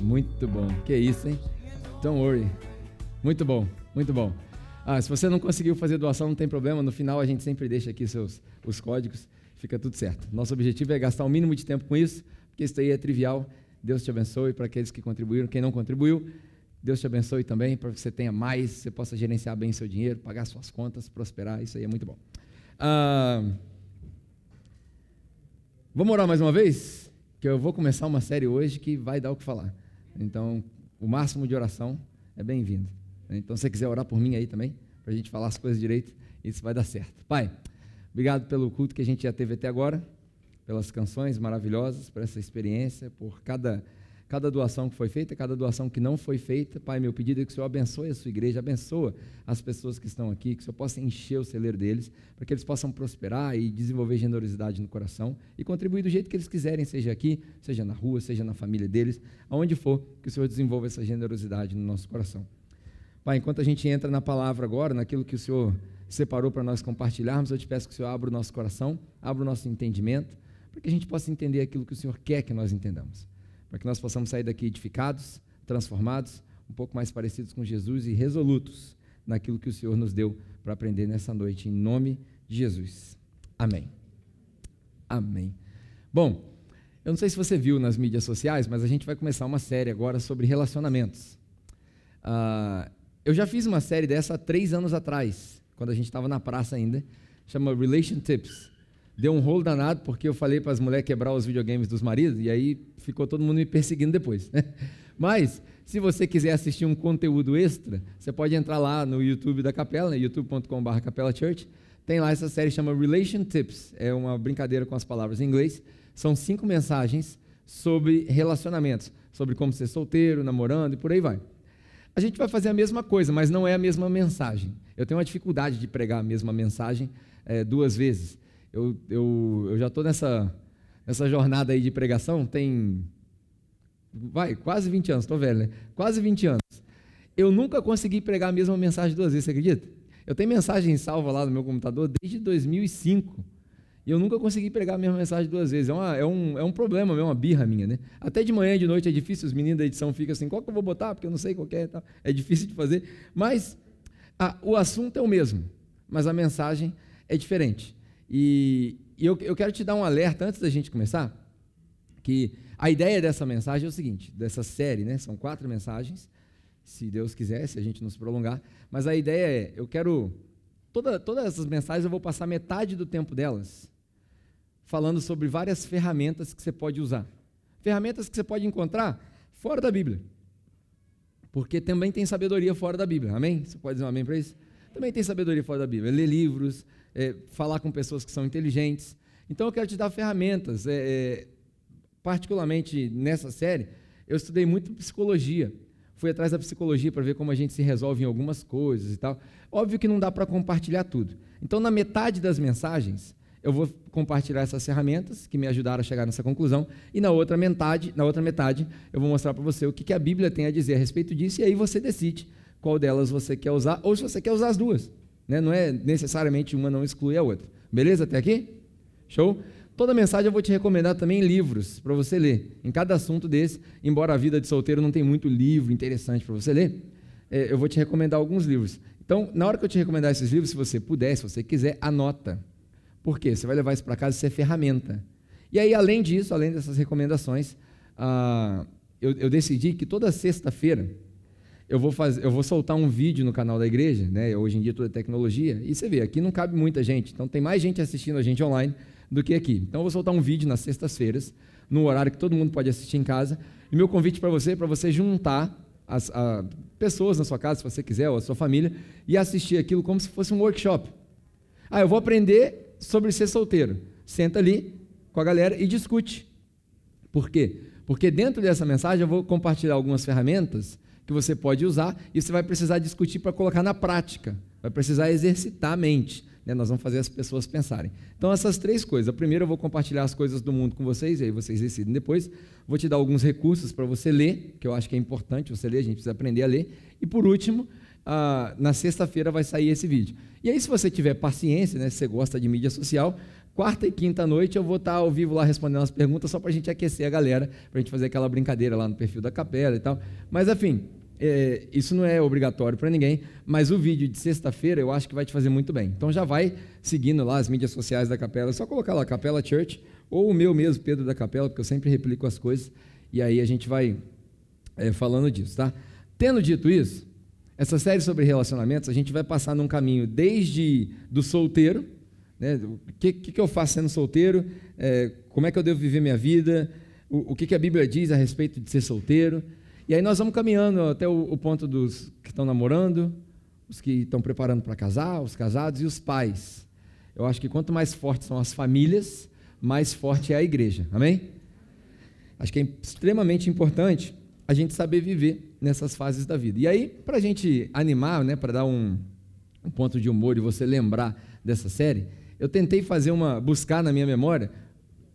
Muito bom. Que isso, hein? Don't worry. Muito bom, muito bom. Ah, se você não conseguiu fazer doação, não tem problema. No final a gente sempre deixa aqui seus, os códigos, fica tudo certo. Nosso objetivo é gastar o mínimo de tempo com isso, porque isso aí é trivial. Deus te abençoe para aqueles que contribuíram. Quem não contribuiu, Deus te abençoe também para que você tenha mais, você possa gerenciar bem seu dinheiro, pagar suas contas, prosperar. Isso aí é muito bom. Ah, vamos orar mais uma vez? Que eu vou começar uma série hoje que vai dar o que falar. Então, o máximo de oração é bem-vindo. Então, se você quiser orar por mim aí também, para a gente falar as coisas direito, isso vai dar certo. Pai, obrigado pelo culto que a gente já teve até agora, pelas canções maravilhosas, por essa experiência, por cada, cada doação que foi feita, cada doação que não foi feita. Pai, meu pedido é que o Senhor abençoe a sua igreja, abençoa as pessoas que estão aqui, que o Senhor possa encher o celeiro deles, para que eles possam prosperar e desenvolver generosidade no coração e contribuir do jeito que eles quiserem, seja aqui, seja na rua, seja na família deles, aonde for, que o Senhor desenvolva essa generosidade no nosso coração. Pai, enquanto a gente entra na palavra agora, naquilo que o Senhor separou para nós compartilharmos, eu te peço que o Senhor abra o nosso coração, abra o nosso entendimento, para que a gente possa entender aquilo que o Senhor quer que nós entendamos, para que nós possamos sair daqui edificados, transformados, um pouco mais parecidos com Jesus e resolutos naquilo que o Senhor nos deu para aprender nessa noite, em nome de Jesus. Amém. Amém. Bom, eu não sei se você viu nas mídias sociais, mas a gente vai começar uma série agora sobre relacionamentos. Ah, eu já fiz uma série dessa há três anos atrás, quando a gente estava na praça ainda, chama Relation Tips. Deu um rolo danado porque eu falei para as mulheres quebrar os videogames dos maridos e aí ficou todo mundo me perseguindo depois. Né? Mas, se você quiser assistir um conteúdo extra, você pode entrar lá no YouTube da Capela, né? youtube.com.br Capela Church. Tem lá essa série chama Relation Tips. É uma brincadeira com as palavras em inglês. São cinco mensagens sobre relacionamentos, sobre como ser solteiro, namorando e por aí vai a gente vai fazer a mesma coisa, mas não é a mesma mensagem. Eu tenho uma dificuldade de pregar a mesma mensagem é, duas vezes. Eu, eu, eu já estou nessa, nessa jornada aí de pregação, tem. Vai, quase 20 anos, estou velho, né? Quase 20 anos. Eu nunca consegui pregar a mesma mensagem duas vezes, você acredita? Eu tenho mensagem salva lá no meu computador desde 2005. E eu nunca consegui pregar a mesma mensagem duas vezes. É, uma, é, um, é um problema, é uma birra minha, né? Até de manhã e de noite é difícil, os meninos da edição ficam assim, qual que eu vou botar? Porque eu não sei qual é. Tá? É difícil de fazer. Mas a, o assunto é o mesmo, mas a mensagem é diferente. E, e eu, eu quero te dar um alerta antes da gente começar, que a ideia dessa mensagem é o seguinte, dessa série, né? São quatro mensagens, se Deus quiser, se a gente não se prolongar. Mas a ideia é, eu quero... Toda, todas essas mensagens eu vou passar metade do tempo delas falando sobre várias ferramentas que você pode usar. Ferramentas que você pode encontrar fora da Bíblia. Porque também tem sabedoria fora da Bíblia. Amém? Você pode dizer um amém para isso? Também tem sabedoria fora da Bíblia. Ler livros, é, falar com pessoas que são inteligentes. Então eu quero te dar ferramentas. É, é, particularmente nessa série, eu estudei muito psicologia. Fui atrás da psicologia para ver como a gente se resolve em algumas coisas e tal. Óbvio que não dá para compartilhar tudo. Então, na metade das mensagens, eu vou compartilhar essas ferramentas que me ajudaram a chegar nessa conclusão e na outra metade, na outra metade, eu vou mostrar para você o que, que a Bíblia tem a dizer a respeito disso e aí você decide qual delas você quer usar ou se você quer usar as duas. Né? Não é necessariamente uma não exclui a outra. Beleza até aqui? Show? Toda mensagem eu vou te recomendar também livros para você ler. Em cada assunto desse, embora a vida de solteiro não tem muito livro interessante para você ler, é, eu vou te recomendar alguns livros. Então, na hora que eu te recomendar esses livros, se você puder, se você quiser, anota. Por quê? Você vai levar isso para casa, isso é ferramenta. E aí, além disso, além dessas recomendações, ah, eu, eu, decidi que toda sexta-feira eu vou fazer, eu vou soltar um vídeo no canal da igreja, né? Hoje em dia toda é tecnologia, e você vê, aqui não cabe muita gente, então tem mais gente assistindo a gente online do que aqui. Então eu vou soltar um vídeo nas sextas-feiras, no horário que todo mundo pode assistir em casa. E meu convite para você é para você juntar as a, pessoas na sua casa, se você quiser, ou a sua família, e assistir aquilo como se fosse um workshop. Ah, eu vou aprender sobre ser solteiro. Senta ali com a galera e discute. Por quê? Porque dentro dessa mensagem eu vou compartilhar algumas ferramentas que você pode usar e você vai precisar discutir para colocar na prática. Vai precisar exercitar a mente. né? Nós vamos fazer as pessoas pensarem. Então, essas três coisas. A primeira, eu vou compartilhar as coisas do mundo com vocês, e aí vocês decidem depois. Vou te dar alguns recursos para você ler, que eu acho que é importante você ler, a gente precisa aprender a ler. E por último, ah, na sexta-feira vai sair esse vídeo. E aí, se você tiver paciência, né, se você gosta de mídia social, quarta e quinta noite eu vou estar ao vivo lá respondendo as perguntas, só para a gente aquecer a galera, para a gente fazer aquela brincadeira lá no perfil da capela e tal. Mas, enfim, é, isso não é obrigatório para ninguém, mas o vídeo de sexta-feira eu acho que vai te fazer muito bem. Então já vai seguindo lá as mídias sociais da capela, é só colocar lá Capela Church, ou o meu mesmo, Pedro da Capela, porque eu sempre replico as coisas, e aí a gente vai é, falando disso, tá? Tendo dito isso, essa série sobre relacionamentos, a gente vai passar num caminho desde do solteiro, né? o que, que, eu faço sendo solteiro, é, como é que eu devo viver minha vida, o, o que, que a Bíblia diz a respeito de ser solteiro, e aí nós vamos caminhando até o, o ponto dos que estão namorando, os que estão preparando para casar, os casados e os pais. Eu acho que quanto mais fortes são as famílias, mais forte é a igreja. Amém? Acho que é extremamente importante a gente saber viver nessas fases da vida. E aí, para a gente animar, né, para dar um, um ponto de humor e você lembrar dessa série, eu tentei fazer uma buscar na minha memória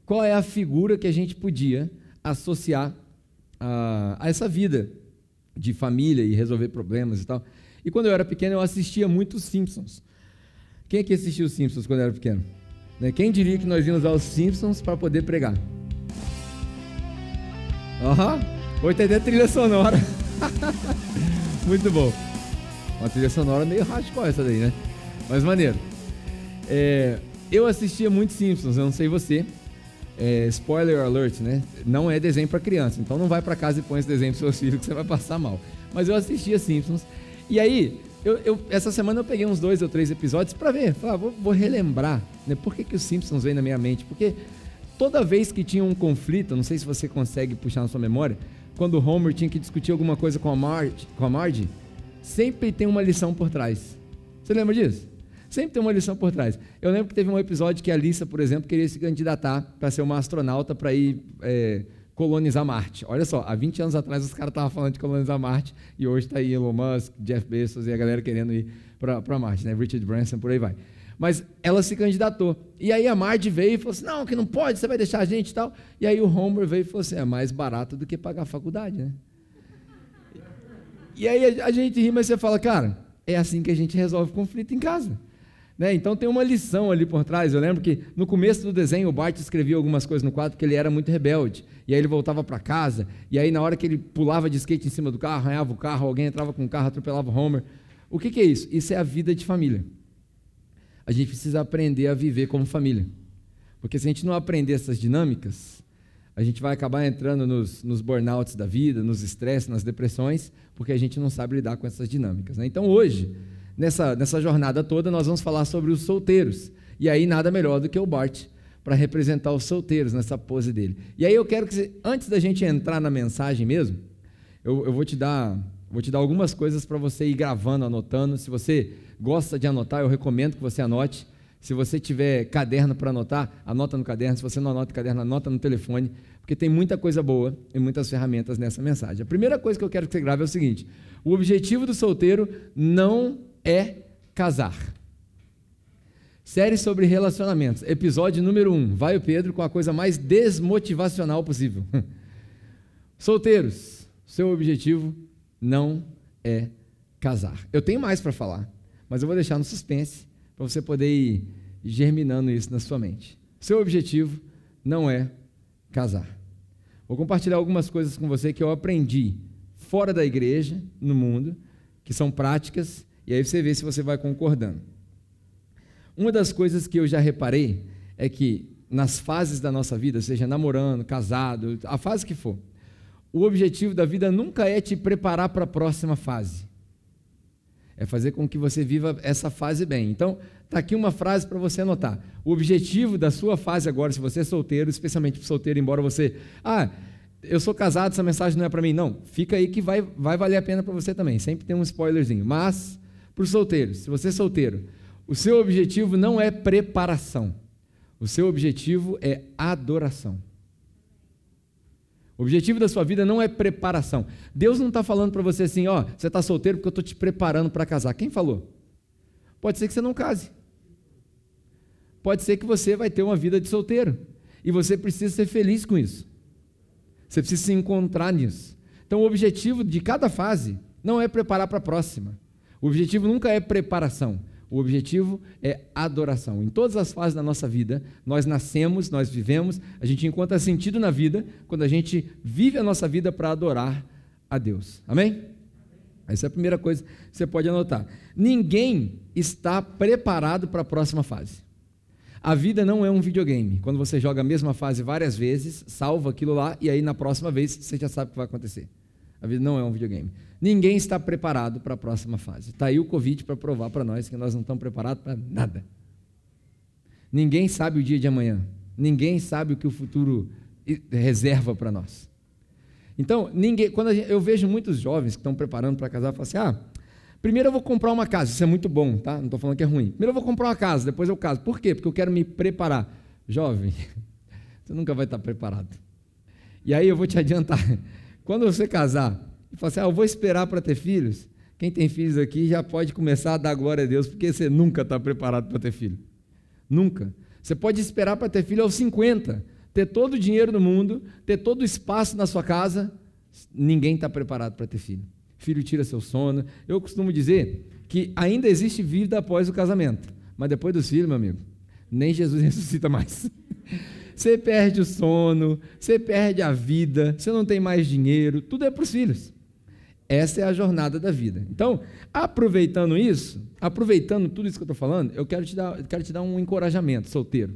qual é a figura que a gente podia associar a, a, essa vida de família e resolver problemas e tal. E quando eu era pequeno, eu assistia muito Simpsons. Quem é que assistiu os Simpsons quando eu era pequeno? Né? Quem diria que nós íamos aos Simpsons para poder pregar? Aham. Uhum. 80 a trilha sonora. Muito bom. Uma trilha sonora meio hardcore essa daí, né? Mas maneiro. É, eu assistia muito Simpsons, eu não sei você. É, spoiler alert, né? Não é desenho para criança, então não vai para casa e põe esse desenho pro seu filho que você vai passar mal. Mas eu assistia Simpsons. E aí, eu, eu, essa semana eu peguei uns dois ou três episódios para ver, falar, ah, vou, vou, relembrar, né? Por que, que os Simpsons vem na minha mente? Porque toda vez que tinha um conflito, não sei se você consegue puxar na sua memória, quando o Homer tinha que discutir alguma coisa com a Marge, com a Marge sempre tem uma lição por trás. Você lembra disso? Sempre tem uma lição por trás. Eu lembro que teve um episódio que a Lisa, por exemplo, queria se candidatar para ser uma astronauta para ir é, colonizar Marte. Olha só, há 20 anos atrás os caras estavam falando de colonizar Marte e hoje está aí Elon Musk, Jeff Bezos e a galera querendo ir para Marte, né? Richard Branson, por aí vai. Mas ela se candidatou. E aí a Marge veio e falou assim: não, que não pode, você vai deixar a gente e tal. E aí o Homer veio e falou assim: é mais barato do que pagar a faculdade, né? E aí a gente ri, mas você fala, cara, é assim que a gente resolve conflito em casa. Né? Então tem uma lição ali por trás. Eu lembro que no começo do desenho o Bart escrevia algumas coisas no quadro porque ele era muito rebelde. E aí ele voltava para casa, e aí na hora que ele pulava de skate em cima do carro, arranhava o carro, alguém entrava com o carro, atropelava o Homer. O que, que é isso? Isso é a vida de família. A gente precisa aprender a viver como família. Porque se a gente não aprender essas dinâmicas, a gente vai acabar entrando nos, nos burnouts da vida, nos estresses, nas depressões, porque a gente não sabe lidar com essas dinâmicas. Né? Então hoje nessa, nessa jornada toda, nós vamos falar sobre os solteiros. E aí, nada melhor do que o Bart para representar os solteiros nessa pose dele. E aí, eu quero que, antes da gente entrar na mensagem mesmo, eu, eu vou te dar. Vou te dar algumas coisas para você ir gravando, anotando. Se você gosta de anotar, eu recomendo que você anote. Se você tiver caderno para anotar, anota no caderno. Se você não anota no caderno, anota no telefone, porque tem muita coisa boa e muitas ferramentas nessa mensagem. A primeira coisa que eu quero que você grave é o seguinte: o objetivo do solteiro não é casar. Série sobre relacionamentos, episódio número 1. Um. Vai o Pedro com a coisa mais desmotivacional possível. Solteiros, seu objetivo não é casar. Eu tenho mais para falar, mas eu vou deixar no suspense para você poder ir germinando isso na sua mente. Seu objetivo não é casar. Vou compartilhar algumas coisas com você que eu aprendi fora da igreja, no mundo, que são práticas e aí você vê se você vai concordando. Uma das coisas que eu já reparei é que nas fases da nossa vida, seja namorando, casado, a fase que for, o objetivo da vida nunca é te preparar para a próxima fase. É fazer com que você viva essa fase bem. Então, está aqui uma frase para você anotar. O objetivo da sua fase agora, se você é solteiro, especialmente solteiro, embora você. Ah, eu sou casado, essa mensagem não é para mim. Não, fica aí que vai, vai valer a pena para você também. Sempre tem um spoilerzinho. Mas para os solteiros, se você é solteiro, o seu objetivo não é preparação, o seu objetivo é adoração. O objetivo da sua vida não é preparação. Deus não está falando para você assim, ó, você está solteiro porque eu estou te preparando para casar. Quem falou? Pode ser que você não case. pode ser que você vai ter uma vida de solteiro. E você precisa ser feliz com isso. Você precisa se encontrar nisso. Então, o objetivo de cada fase não é preparar para a próxima. O objetivo nunca é preparação. O objetivo é adoração. Em todas as fases da nossa vida, nós nascemos, nós vivemos, a gente encontra sentido na vida quando a gente vive a nossa vida para adorar a Deus. Amém? Essa é a primeira coisa que você pode anotar. Ninguém está preparado para a próxima fase. A vida não é um videogame. Quando você joga a mesma fase várias vezes, salva aquilo lá e aí na próxima vez você já sabe o que vai acontecer. A vida não é um videogame. Ninguém está preparado para a próxima fase. Está aí o Covid para provar para nós que nós não estamos preparados para nada. Ninguém sabe o dia de amanhã. Ninguém sabe o que o futuro reserva para nós. Então, ninguém, quando gente, eu vejo muitos jovens que estão preparando para casar, falam assim: ah, primeiro eu vou comprar uma casa, isso é muito bom, tá? Não estou falando que é ruim. Primeiro eu vou comprar uma casa, depois eu caso. Por quê? Porque eu quero me preparar. Jovem, você nunca vai estar preparado. E aí eu vou te adiantar: quando você casar, e fala assim: ah, eu vou esperar para ter filhos. Quem tem filhos aqui já pode começar a dar glória a Deus, porque você nunca está preparado para ter filho. Nunca. Você pode esperar para ter filho aos 50, ter todo o dinheiro do mundo, ter todo o espaço na sua casa. Ninguém está preparado para ter filho. Filho tira seu sono. Eu costumo dizer que ainda existe vida após o casamento, mas depois dos filhos, meu amigo, nem Jesus ressuscita mais. Você perde o sono, você perde a vida, você não tem mais dinheiro, tudo é para os filhos. Essa é a jornada da vida. Então, aproveitando isso, aproveitando tudo isso que eu estou falando, eu quero te, dar, quero te dar um encorajamento, solteiro.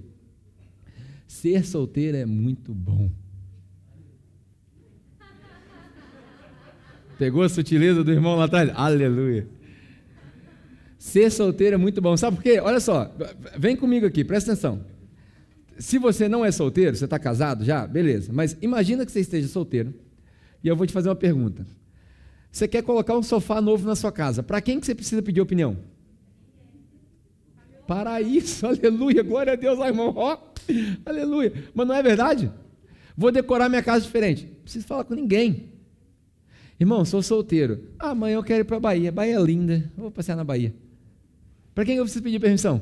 Ser solteiro é muito bom. Pegou a sutileza do irmão lá atrás? Aleluia. Ser solteiro é muito bom. Sabe por quê? Olha só, vem comigo aqui, presta atenção. Se você não é solteiro, você está casado já, beleza. Mas imagina que você esteja solteiro. E eu vou te fazer uma pergunta. Você quer colocar um sofá novo na sua casa. Para quem que você precisa pedir opinião? Para isso, aleluia, glória a Deus, irmão, ó, aleluia. Mas não é verdade? Vou decorar minha casa diferente. Não preciso falar com ninguém. Irmão, sou solteiro. Ah, amanhã eu quero ir para a Bahia. Bahia é linda. vou passear na Bahia. Para quem eu preciso pedir permissão?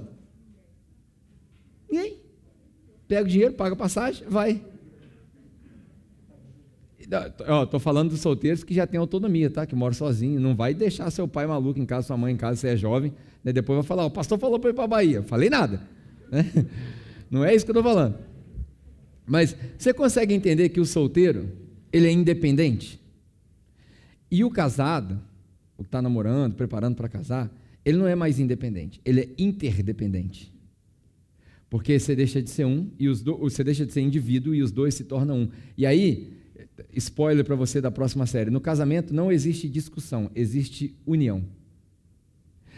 Pega o dinheiro, paga a passagem, vai. Estou falando dos solteiros que já têm autonomia, tá? Que moram sozinhos. Não vai deixar seu pai maluco em casa, sua mãe em casa, você é jovem. Né? Depois vai falar, o pastor falou para ir para a Bahia. Falei nada. Né? Não é isso que eu estou falando. Mas você consegue entender que o solteiro, ele é independente? E o casado, o que está namorando, preparando para casar, ele não é mais independente, ele é interdependente. Porque você deixa de ser um e os do, você deixa de ser indivíduo e os dois se tornam um. E aí, spoiler para você da próxima série, no casamento não existe discussão, existe união.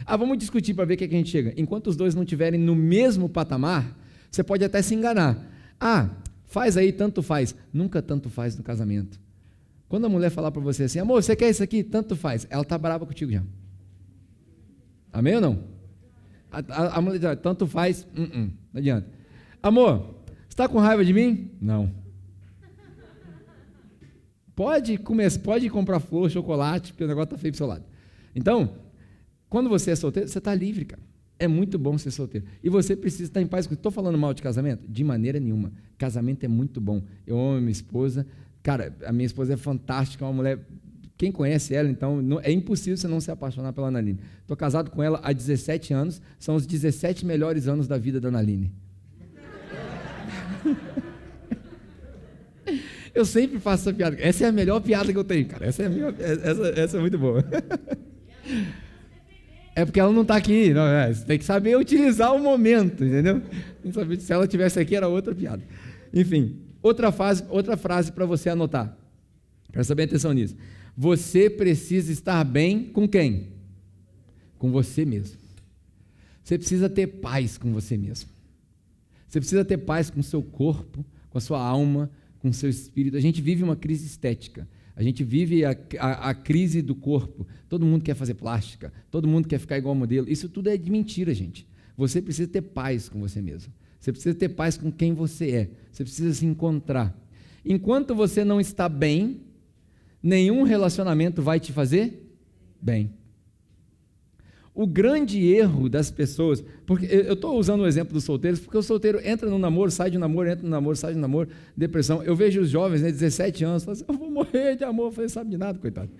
Ah, vamos discutir para ver o que, é que a gente chega. Enquanto os dois não estiverem no mesmo patamar, você pode até se enganar. Ah, faz aí, tanto faz. Nunca tanto faz no casamento. Quando a mulher falar para você assim, amor, você quer isso aqui? Tanto faz. Ela está brava contigo já. Amém ou não? A, mulher diz, tanto faz, uh -uh, não adianta. Amor, está com raiva de mim? Não. Pode começar, pode comprar flor, chocolate, porque o negócio está feio para o seu lado. Então, quando você é solteiro, você está livre, cara. É muito bom ser solteiro. E você precisa estar em paz. Estou falando mal de casamento? De maneira nenhuma. Casamento é muito bom. Eu amo minha esposa. Cara, a minha esposa é fantástica, é uma mulher. Quem conhece ela, então, não, é impossível você não se apaixonar pela Analine. Estou casado com ela há 17 anos. São os 17 melhores anos da vida da Analine. Eu sempre faço essa piada. Essa é a melhor piada que eu tenho, cara. Essa é, minha, essa, essa é muito boa. É porque ela não está aqui. Não, é, você tem que saber utilizar o momento, entendeu? Se ela tivesse aqui, era outra piada. Enfim, outra, fase, outra frase para você anotar. Presta bem atenção nisso. Você precisa estar bem com quem? Com você mesmo. Você precisa ter paz com você mesmo. Você precisa ter paz com o seu corpo, com a sua alma, com o seu espírito. A gente vive uma crise estética. A gente vive a, a, a, crise do corpo. Todo mundo quer fazer plástica, todo mundo quer ficar igual ao modelo. Isso tudo é de mentira, gente. Você precisa ter paz com você mesmo. Você precisa ter paz com quem você é. Você precisa se encontrar. Enquanto você não está bem, nenhum relacionamento vai te fazer bem. o grande erro das pessoas, porque eu estou usando o exemplo dos solteiros, porque o solteiro entra no namoro, sai de um namoro, entra no namoro, sai de um namoro, depressão. Eu vejo os jovens, né, 17 anos, falam assim, eu vou morrer de amor. Eu falei, sabe de nada, coitado.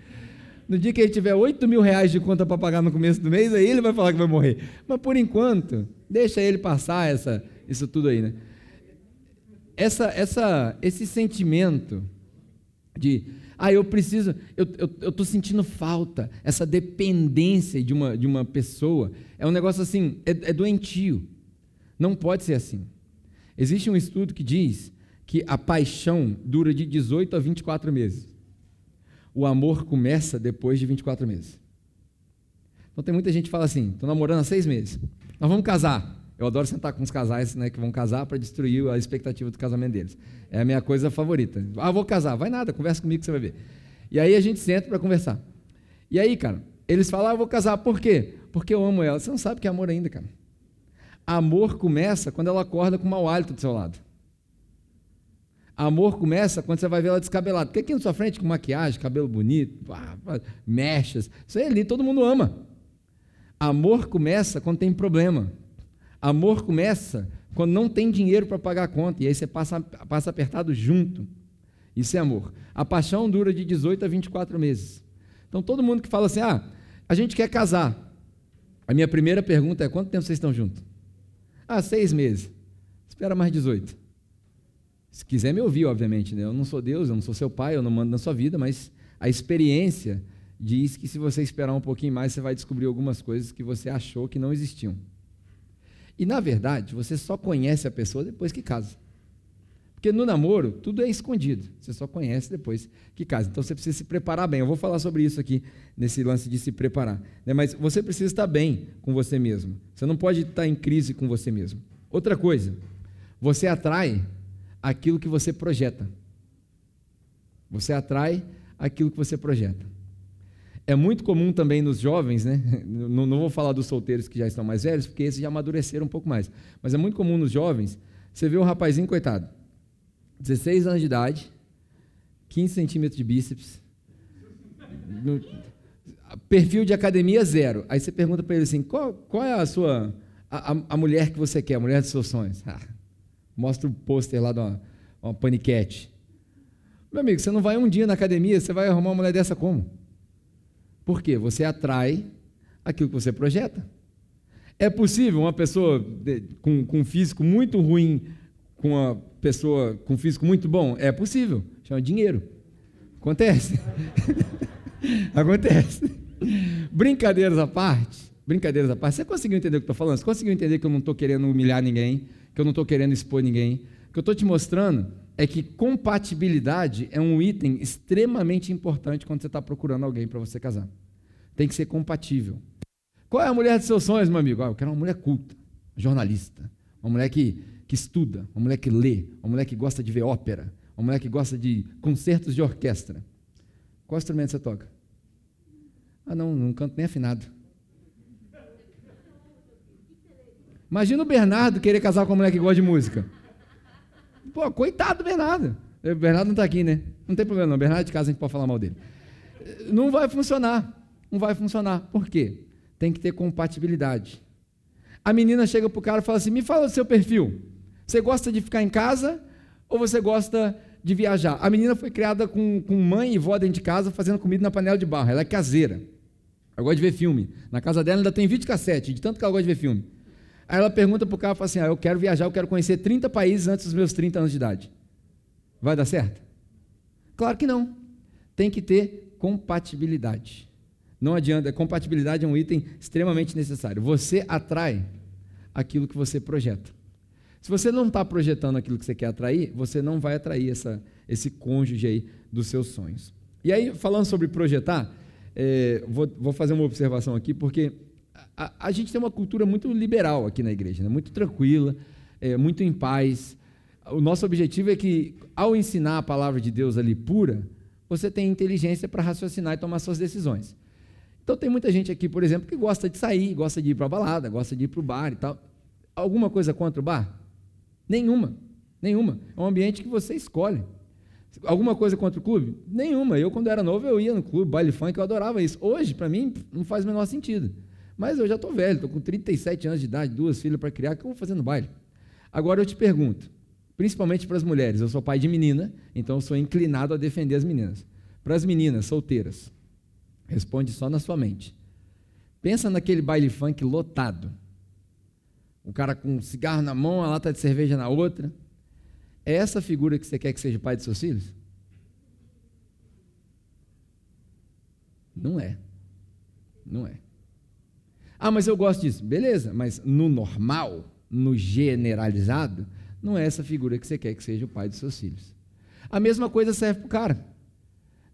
No dia que ele tiver 8 mil reais de conta para pagar no começo do mês, aí ele vai falar que vai morrer. Mas por enquanto, deixa ele passar essa, isso tudo aí, né? Essa, essa, esse sentimento de ah, eu preciso, eu estou sentindo falta, essa dependência de uma, de uma pessoa. É um negócio assim, é, é doentio. Não pode ser assim. Existe um estudo que diz que a paixão dura de 18 a 24 meses. O amor começa depois de 24 meses. Então tem muita gente que fala assim: estou namorando há seis meses, nós vamos casar. Eu adoro sentar com os casais né, que vão casar para destruir a expectativa do casamento deles. É a minha coisa favorita. Ah, vou casar. Vai nada, conversa comigo que você vai ver. E aí a gente senta para conversar. E aí, cara, eles falam, ah, vou casar. Por quê? Porque eu amo ela. Você não sabe que é amor ainda, cara. Amor começa quando ela acorda com mau hálito do seu lado. Amor começa quando você vai ver ela descabelada. Porque aqui na sua frente, com maquiagem, cabelo bonito, mechas, isso aí ali todo mundo ama. Amor começa quando tem problema. Amor começa quando não tem dinheiro para pagar a conta, e aí você passa, passa apertado junto. Isso é amor. A paixão dura de 18 a 24 meses. Então, todo mundo que fala assim, ah, a gente quer casar. A minha primeira pergunta é: quanto tempo vocês estão juntos? Ah, seis meses. Espera mais 18. Se quiser me ouvir, obviamente, né? eu não sou Deus, eu não sou seu pai, eu não mando na sua vida, mas a experiência diz que se você esperar um pouquinho mais, você vai descobrir algumas coisas que você achou que não existiam. E na verdade, você só conhece a pessoa depois que casa. Porque no namoro, tudo é escondido. Você só conhece depois que casa. Então você precisa se preparar bem. Eu vou falar sobre isso aqui, nesse lance de se preparar. Né? Mas você precisa estar bem com você mesmo. Você não pode estar em crise com você mesmo. Outra coisa, você atrai aquilo que você projeta. Você atrai aquilo que você projeta. É muito comum também nos jovens, né? Não, não, vou falar dos solteiros que já estão mais velhos, porque esses já amadureceram um pouco mais. Mas é muito comum nos jovens, você vê um rapazinho, coitado, 16 anos de idade, 15 centímetros de bíceps, no, perfil de academia zero. Aí você pergunta para ele assim: qual, qual é a sua. A, a, mulher que você quer, a mulher dos seus sonhos? Ah, mostra o pôster lá de uma, uma paniquete. Meu amigo, você não vai um dia na academia, você vai arrumar uma mulher dessa como? Por quê? Você atrai aquilo que você projeta. É possível uma pessoa com, com um físico muito ruim com uma pessoa com físico muito bom? É possível. Chama dinheiro. Acontece. Acontece. Brincadeiras à parte. Brincadeiras à parte. Você conseguiu entender o que eu estou falando? Você conseguiu entender que eu não estou querendo humilhar ninguém? Que eu não estou querendo expor ninguém? Que eu estou te mostrando é que compatibilidade é um item extremamente importante quando você está procurando alguém para você casar. Tem que ser compatível. Qual é a mulher dos seus sonhos, meu amigo? Ah, eu quero uma mulher culta, jornalista, uma mulher que, que estuda, uma mulher que lê, uma mulher que gosta de ver ópera, uma mulher que gosta de concertos de orquestra. Qual instrumento você toca? Ah, não, não canto nem afinado. Imagina o Bernardo querer casar com uma mulher que gosta de música. Pô, coitado do Bernardo. O Bernardo não está aqui, né? Não tem problema, não. O Bernardo de casa a gente pode falar mal dele. Não vai funcionar. Não vai funcionar. Por quê? Tem que ter compatibilidade. A menina chega para o cara e fala assim: me fala do seu perfil. Você gosta de ficar em casa ou você gosta de viajar? A menina foi criada com, com mãe e vó dentro de casa fazendo comida na panela de barro. Ela é caseira. Ela gosta de ver filme. Na casa dela ainda tem vídeo cassete, de tanto que ela gosta de ver filme. Aí ela pergunta para o cara, fala assim, ah, eu quero viajar, eu quero conhecer 30 países antes dos meus 30 anos de idade. Vai dar certo? Claro que não. Tem que ter compatibilidade. Não adianta, compatibilidade é um item extremamente necessário. Você atrai aquilo que você projeta. Se você não está projetando aquilo que você quer atrair, você não vai atrair essa, esse cônjuge aí dos seus sonhos. E aí, falando sobre projetar, é, vou, vou fazer uma observação aqui, porque a, a, gente tem uma cultura muito liberal aqui na igreja, né? muito tranquila, é, muito em paz. O nosso objetivo é que, ao ensinar a palavra de Deus ali pura, você tenha inteligência para raciocinar e tomar suas decisões. Então, tem muita gente aqui, por exemplo, que gosta de sair, gosta de ir para a balada, gosta de ir para o bar e tal. Alguma coisa contra o bar? Nenhuma. Nenhuma. É um ambiente que você escolhe. Alguma coisa contra o clube? Nenhuma. Eu, quando era novo, eu ia no clube, baile funk, eu adorava isso. Hoje, para mim, não faz o menor sentido. Mas eu já estou velho, estou com 37 anos de idade, duas filhas para criar, o que eu vou fazer no baile? Agora eu te pergunto, principalmente para as mulheres, eu sou pai de menina, então eu sou inclinado a defender as meninas. Para as meninas solteiras, responde só na sua mente. Pensa naquele baile funk lotado. O cara com um cigarro na mão, a lata de cerveja na outra. É essa figura que você quer que seja o pai de seus filhos? Não é. Não é. Ah, mas eu gosto disso. Beleza, mas no normal, no generalizado, não é essa figura que você quer que seja o pai dos seus filhos. A mesma coisa serve para o cara.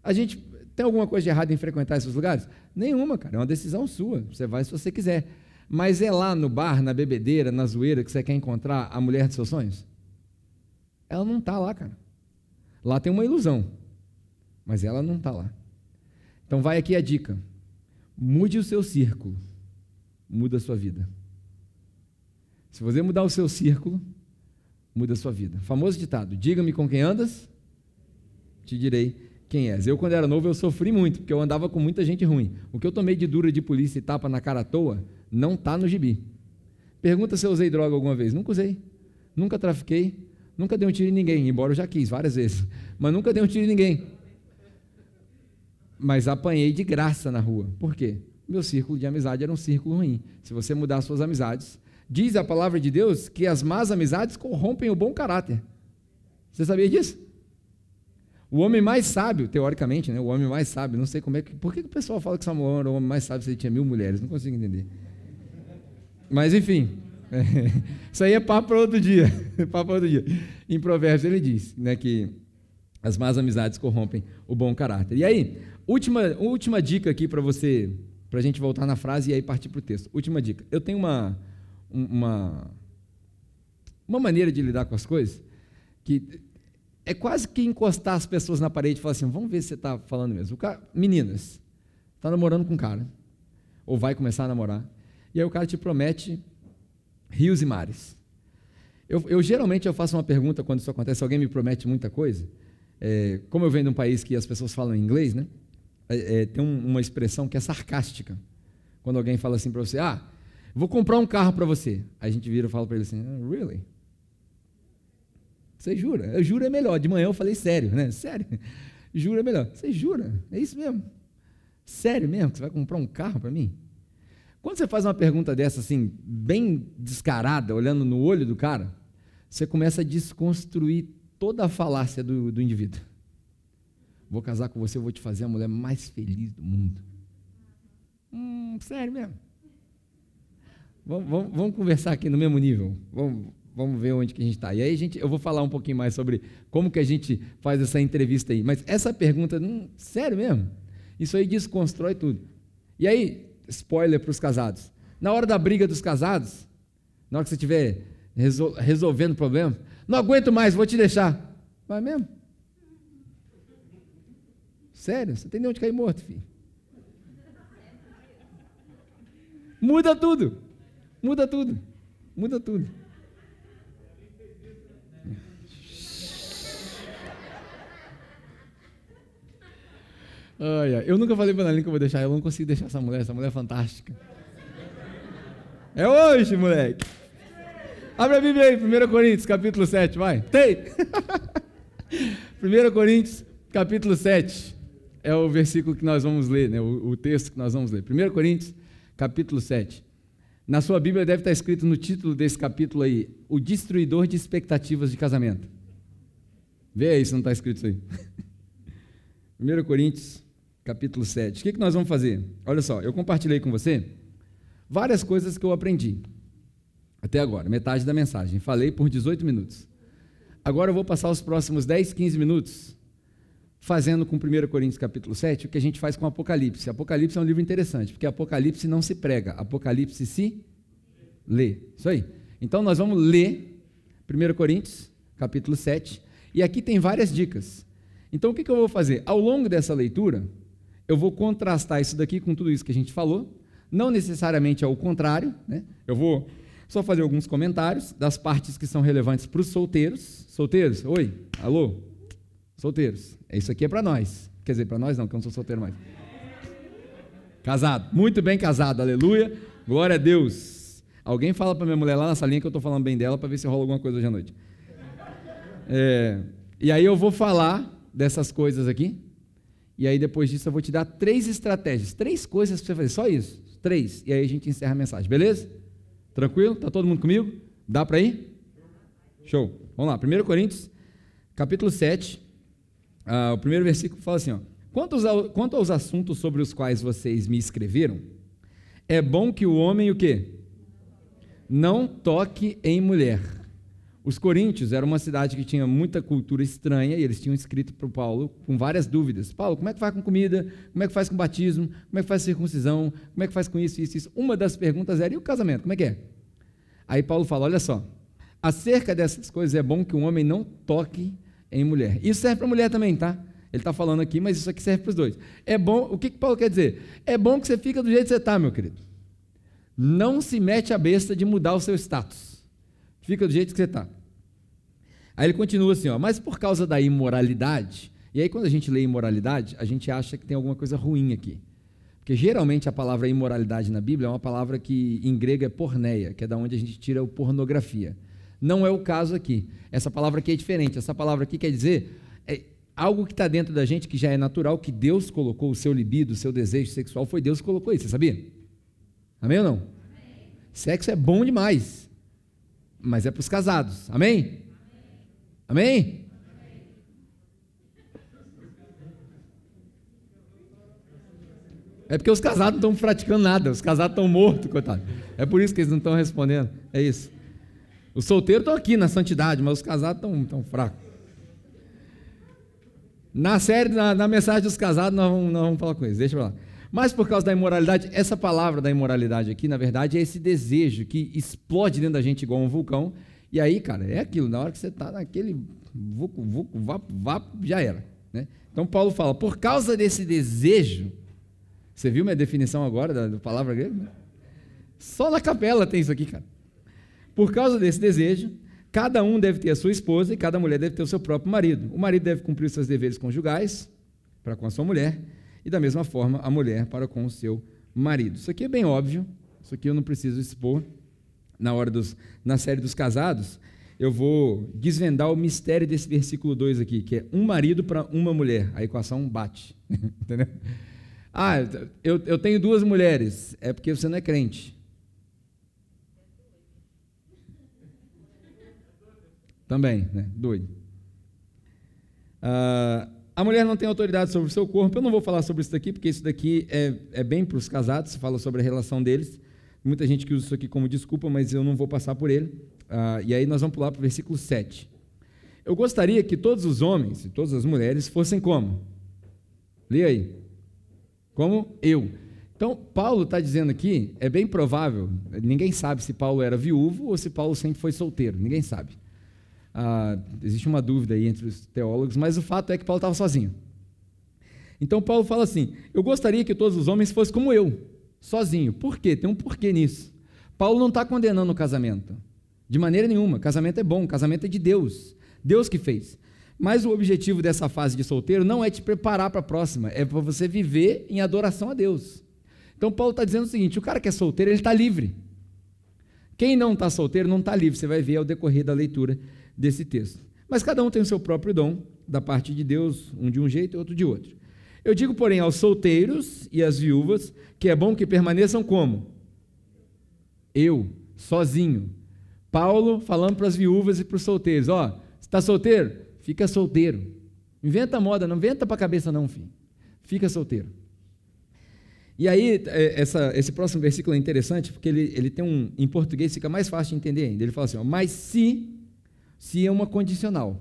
A gente tem alguma coisa de errado em frequentar esses lugares? Nenhuma, cara. É uma decisão sua. Você vai se você quiser. Mas é lá no bar, na bebedeira, na zoeira que você quer encontrar a mulher dos seus sonhos? Ela não está lá, cara. Lá tem uma ilusão, mas ela não está lá. Então vai aqui a dica: mude o seu círculo, muda a sua vida. Se você mudar o seu círculo, muda a sua vida. Famoso ditado: diga-me com quem andas, te direi quem és. Eu, quando era novo, eu sofri muito, porque eu andava com muita gente ruim. O que eu tomei de dura de polícia e tapa na cara à toa, não está no gibi. Pergunta se eu usei droga alguma vez. Nunca usei. Nunca trafiquei. Nunca dei um tiro em ninguém, embora eu já quis várias vezes. Mas nunca dei um tiro em ninguém. Mas apanhei de graça na rua. Por quê? Meu círculo de amizade era um círculo ruim. Se você mudar suas amizades, diz a palavra de Deus que as más amizades corrompem o bom caráter. Você sabia disso? O homem mais sábio, teoricamente, né? o homem mais sábio, não sei como é que. Por que o pessoal fala que Samuel era o homem mais sábio se ele tinha mil mulheres? Não consigo entender. Mas enfim, isso aí é papo para outro dia. papo para outro dia. Em Provérbios ele diz né, que as más amizades corrompem o bom caráter. E aí, última, última dica aqui para você, para a gente voltar na frase e aí partir para o texto. Última dica. Eu tenho uma, uma, uma maneira de lidar com as coisas que é quase que encostar as pessoas na parede e falar assim: vamos ver se você está falando mesmo. Cara, meninas, está namorando com um cara, ou vai começar a namorar, e aí o cara te promete rios e mares. Eu, eu geralmente eu faço uma pergunta quando isso acontece, alguém me promete muita coisa. É, como eu venho de um país que as pessoas falam inglês, né? É, é, tem um, uma expressão que é sarcástica. Quando alguém fala assim para você, ah, vou comprar um carro para você. Aí a gente vira e fala para ele assim, oh, really? Você jura? Eu juro é melhor. De manhã eu falei sério, né? Sério. Juro é melhor. Você jura? É isso mesmo? Sério mesmo que você vai comprar um carro para mim? Quando você faz uma pergunta dessa assim, bem descarada, olhando no olho do cara, você começa a desconstruir toda a falácia do, do indivíduo. Vou casar com você, vou te fazer a mulher mais feliz do mundo. Hum, sério mesmo? Vamos, vamos, vamos conversar aqui no mesmo nível. Vamos, vamos ver onde que a gente está. E aí gente, eu vou falar um pouquinho mais sobre como que a gente faz essa entrevista aí. Mas essa pergunta, hum, sério mesmo? Isso aí desconstrói tudo. E aí, spoiler para os casados. Na hora da briga dos casados, na hora que você estiver resol resolvendo o problema, não aguento mais, vou te deixar. Vai mesmo? Sério? Você tem de onde cair morto, filho? Muda tudo. Muda tudo. Muda tudo. Ai, ai. Eu nunca falei para a que eu vou deixar, eu não consigo deixar essa mulher, essa mulher é fantástica. É hoje, moleque. Abre a Bíblia aí, 1 Coríntios, capítulo 7, vai. Tem! 1 Coríntios, capítulo 7, é o versículo que nós vamos ler, né? o, o texto que nós vamos ler. 1 Coríntios, capítulo 7. Na sua Bíblia deve estar escrito no título desse capítulo aí, o destruidor de expectativas de casamento. Vê aí se não está escrito isso aí. 1 Coríntios, capítulo 7. O que, que nós vamos fazer? Olha só, eu compartilhei com você várias coisas que eu aprendi até agora, metade da mensagem. Falei por 18 minutos. Agora eu vou passar os próximos 10, 15 minutos fazendo com 1 Coríntios capítulo 7 o que a gente faz com Apocalipse. Apocalipse é um livro interessante, porque Apocalipse não se prega, Apocalipse se lê. Isso aí. Então nós vamos ler 1 Coríntios capítulo 7, e aqui tem várias dicas. Então o que, eu vou fazer? Ao longo dessa leitura, eu vou contrastar isso daqui com tudo isso que a gente falou, não necessariamente ao contrário, né? eu vou só fazer alguns comentários das partes que são relevantes para os solteiros. Solteiros, oi, alô, solteiros, isso aqui é para nós, quer dizer, para nós não, que eu não sou solteiro mais. Casado, muito bem casado, aleluia. Glória a Deus. Alguém fala para minha mulher lá na salinha que eu estou falando bem dela para ver se rola alguma coisa hoje à noite. É, e aí eu vou falar dessas coisas aqui. E aí depois disso eu vou te dar três estratégias, três coisas para você fazer, só isso, três. E aí a gente encerra a mensagem, beleza? Tranquilo? Tá todo mundo comigo? Dá para ir? Show. Vamos lá. 1 Coríntios, capítulo 7. Ah, o primeiro versículo fala assim: ó, quanto, aos, quanto aos assuntos sobre os quais vocês me escreveram, é bom que o homem o quê? Não toque em mulher. Os coríntios era uma cidade que tinha muita cultura estranha e eles tinham escrito para o Paulo com várias dúvidas. Paulo, como é que faz com comida? Como é que faz com batismo? Como é que faz circuncisão? Como é que faz com isso, isso, isso? Uma das perguntas era, e o casamento? Como é que é? Aí Paulo fala, olha só, acerca dessas coisas é bom que um homem não toque em mulher. Isso serve para mulher também, tá? Ele está falando aqui, mas isso aqui serve para os dois. É bom, o que, que Paulo quer dizer? É bom que você fica do jeito que você está, meu querido. Não se mete a besta de mudar o seu status. Fica do jeito que você está. Aí ele continua assim, ó, mas por causa da imoralidade, e aí quando a gente lê imoralidade, a gente acha que tem alguma coisa ruim aqui. Porque geralmente a palavra imoralidade na Bíblia é uma palavra que em grego é porneia, que é da onde a gente tira o pornografia. Não é o caso aqui. Essa palavra aqui é diferente. Essa palavra aqui quer dizer é algo que está dentro da gente que já é natural, que Deus colocou, o seu libido, o seu desejo sexual, foi Deus que colocou isso, você sabia? Amém ou não? Amém. Sexo é bom demais, mas é para os casados. Amém? Amém? É porque os casados não estão praticando nada, os casados estão mortos, coitado. É por isso que eles não estão respondendo. É isso. Os solteiros estão aqui na santidade, mas os casados estão tão fracos. Na série, na, na, mensagem dos casados, nós vamos, nós vamos falar com eles, deixa eu lá. Mas por causa da imoralidade, essa palavra da imoralidade aqui, na verdade, é esse desejo que explode dentro da gente igual um vulcão. E aí, cara, é aquilo, na hora que você está naquele vucu, vucu, vapo, vapo, já era. Né? Então Paulo fala, por causa desse desejo, você viu minha definição agora da, da palavra grega? Só na capela tem isso aqui, cara. Por causa desse desejo, cada um deve ter a sua esposa e cada mulher deve ter o seu próprio marido. O marido deve cumprir os seus deveres conjugais para com a sua mulher e da mesma forma a mulher para com o seu marido. Isso aqui é bem óbvio, isso aqui eu não preciso expor na hora dos na série dos casados. Eu vou desvendar o mistério desse versículo 2 aqui, que é um marido para uma mulher. A equação bate. Entendeu? Ah, eu, eu tenho duas mulheres. É porque você não é crente. Também, né? Doido. Ah, a mulher não tem autoridade sobre o seu corpo. Eu não vou falar sobre isso daqui, porque isso daqui é, é bem para os casados, fala sobre a relação deles. Muita gente que usa isso aqui como desculpa, mas eu não vou passar por ele. Ah, e aí nós vamos pular para o versículo 7. Eu gostaria que todos os homens e todas as mulheres fossem como? Leia aí. Como eu. Então, Paulo está dizendo aqui, é bem provável, ninguém sabe se Paulo era viúvo ou se Paulo sempre foi solteiro, ninguém sabe. Ah, existe uma dúvida aí entre os teólogos, mas o fato é que Paulo estava sozinho. Então, Paulo fala assim: Eu gostaria que todos os homens fossem como eu, sozinho. Por quê? Tem um porquê nisso. Paulo não está condenando o casamento, de maneira nenhuma. Casamento é bom, casamento é de Deus, Deus que fez. Mas o objetivo dessa fase de solteiro não é te preparar para a próxima, é para você viver em adoração a Deus. Então Paulo está dizendo o seguinte: o cara que é solteiro, ele está livre. Quem não está solteiro não está livre, você vai ver ao decorrer da leitura desse texto. Mas cada um tem o seu próprio dom, da parte de Deus, um de um jeito e outro de outro. Eu digo, porém, aos solteiros e às viúvas, que é bom que permaneçam como? Eu, sozinho. Paulo falando para as viúvas e para os solteiros: ó, está solteiro? Fica solteiro. Inventa moda, não inventa para a cabeça, não, filho. Fica solteiro. E aí, é, essa, esse próximo versículo é interessante, porque ele, ele tem um. Em português fica mais fácil de entender ainda. Ele fala assim: ó, mas se, se é uma condicional.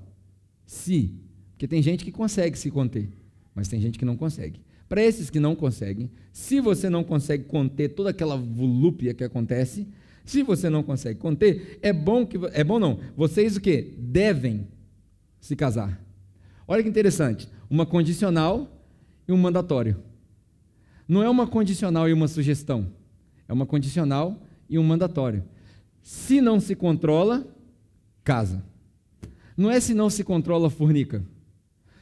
Se. Porque tem gente que consegue se conter, mas tem gente que não consegue. Para esses que não conseguem, se você não consegue conter toda aquela volúpia que acontece, se você não consegue conter, é bom que. É bom não. Vocês o que? Devem se casar. Olha que interessante, uma condicional e um mandatório. Não é uma condicional e uma sugestão, é uma condicional e um mandatório. Se não se controla, casa. Não é se não se controla, fornica.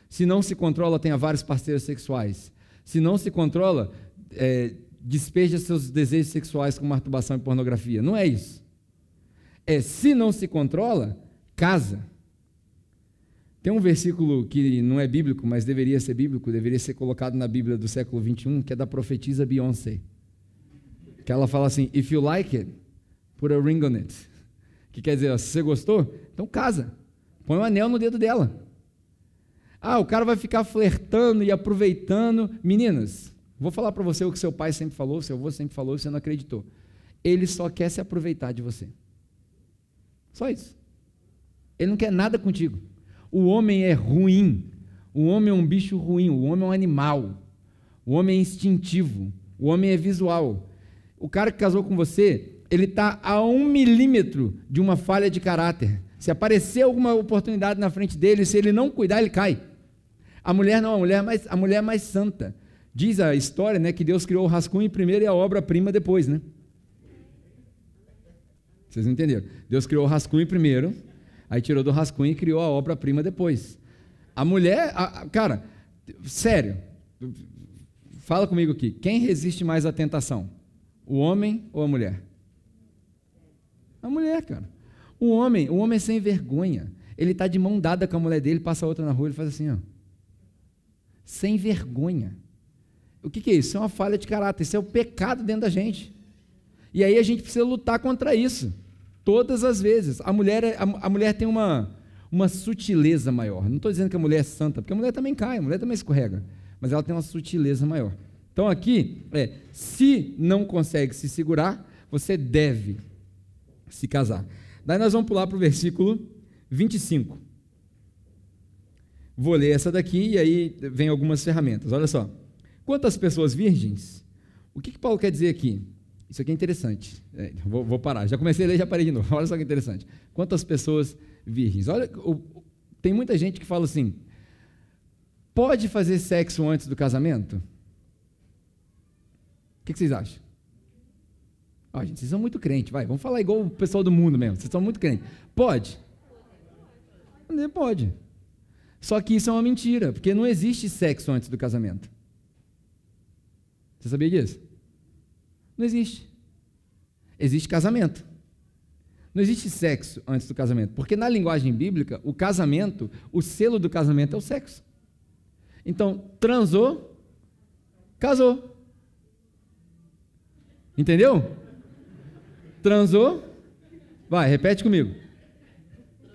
Se não se controla, tenha vários parceiros sexuais. Se não se controla, é, despeja seus desejos sexuais com masturbação e pornografia. Não é isso. É se não se controla, casa. Tem um versículo que não é bíblico, mas deveria ser bíblico, deveria ser colocado na Bíblia do século 21, que é da profetisa Beyoncé. Que ela fala assim: If you like it, put a ring on it. Que quer dizer, se você gostou, então casa. Põe um anel no dedo dela. Ah, o cara vai ficar flertando e aproveitando. Meninas, vou falar para você o que seu pai sempre falou, seu avô sempre falou, você não acreditou. Ele só quer se aproveitar de você. Só isso. Ele não quer nada contigo. O homem é ruim. O homem é um bicho ruim. O homem é um animal. O homem é instintivo. O homem é visual. O cara que casou com você, ele está a um milímetro de uma falha de caráter. Se aparecer alguma oportunidade na frente dele, se ele não cuidar, ele cai. A mulher não, a mulher é mais, a mulher é mais santa. Diz a história né, que Deus criou o rascunho primeiro e a obra-prima depois. Né? Vocês entenderam? Deus criou o rascunho primeiro, aí tirou do rascunho e criou a obra-prima depois. A mulher, a, a, cara, sério, fala comigo aqui. Quem resiste mais à tentação? O homem ou a mulher? A mulher, cara. O homem, o homem é sem vergonha. Ele está de mão dada com a mulher dele, passa outra na rua, ele faz assim, ó. Sem vergonha. O que, que é isso? Isso é uma falha de caráter, isso é o pecado dentro da gente. E aí a gente precisa lutar contra isso. Todas as vezes. A mulher, é, a, a mulher tem uma, uma sutileza maior. Não estou dizendo que a mulher é santa, porque a mulher também cai, a mulher também escorrega. Mas ela tem uma sutileza maior. Então aqui é, se não consegue se segurar, você deve se casar. Daí nós vamos pular para o versículo 25. Vou ler essa daqui e aí vem algumas ferramentas. Olha só. Quantas pessoas virgens? O que, que Paulo quer dizer aqui? Isso aqui é interessante. É, vou, vou, parar. Já comecei a ler, já parei de novo. Olha só que interessante. Quantas pessoas virgens? Olha, o, tem muita gente que fala assim: pode fazer sexo antes do casamento? O que, que vocês acham? Ó, gente, vocês são muito crentes, vai, vamos falar igual o pessoal do mundo mesmo, vocês são muito crentes. Pode? Pode. Só que isso é uma mentira, porque não existe sexo antes do casamento. Você sabia disso? Não existe. Existe casamento. Não existe sexo antes do casamento, porque na linguagem bíblica, o casamento, o selo do casamento é o sexo. Então, transou, casou. Entendeu? Transou? Vai, repete comigo.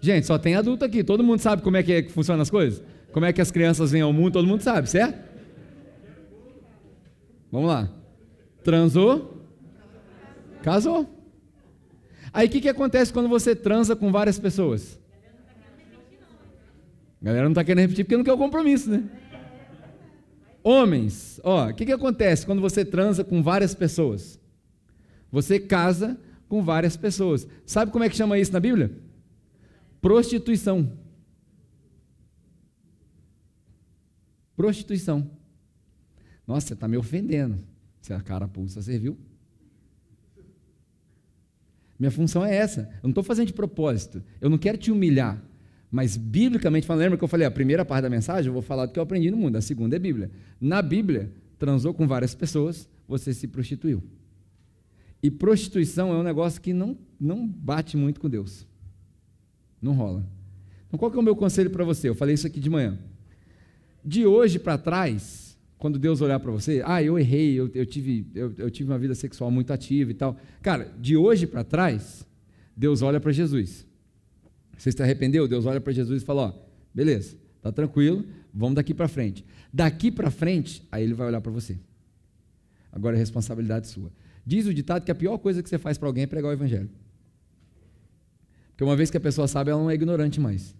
Gente, só tem adulto aqui. Todo mundo sabe como é que, é que funcionam as coisas? Como é que as crianças vêm ao mundo? Todo mundo sabe, certo? Vamos lá. Transou? Casou. Aí o que, que acontece quando você transa com várias pessoas? A galera não está querendo repetir porque não quer o compromisso, né? Homens, ó, o que, que acontece quando você transa com várias pessoas? Você casa com várias pessoas. Sabe como é que chama isso na Bíblia? Prostituição. Prostituição. Nossa, você está me ofendendo. Se a cara pulsa, você viu? Minha função é essa. Eu não estou fazendo de propósito. Eu não quero te humilhar. Mas, biblicamente falando, lembra que eu falei a primeira parte da mensagem? Eu vou falar do que eu aprendi no mundo. A segunda é Bíblia. Na Bíblia, transou com várias pessoas, você se prostituiu. E prostituição é um negócio que não, não bate muito com Deus. Não rola. Então, qual que é o meu conselho para você? Eu falei isso aqui de manhã. De hoje para trás, quando Deus olhar para você, ah, eu errei, eu, eu tive, eu, eu, tive uma vida sexual muito ativa e tal. Cara, de hoje para trás, Deus olha para Jesus. Você se arrependeu? Deus olha para Jesus e fala: Ó, beleza, tá tranquilo, vamos daqui para frente. Daqui para frente, aí ele vai olhar para você. Agora é responsabilidade sua. Diz o ditado que a pior coisa que você faz para alguém é pregar o evangelho. Porque uma vez que a pessoa sabe, ela não é ignorante mais.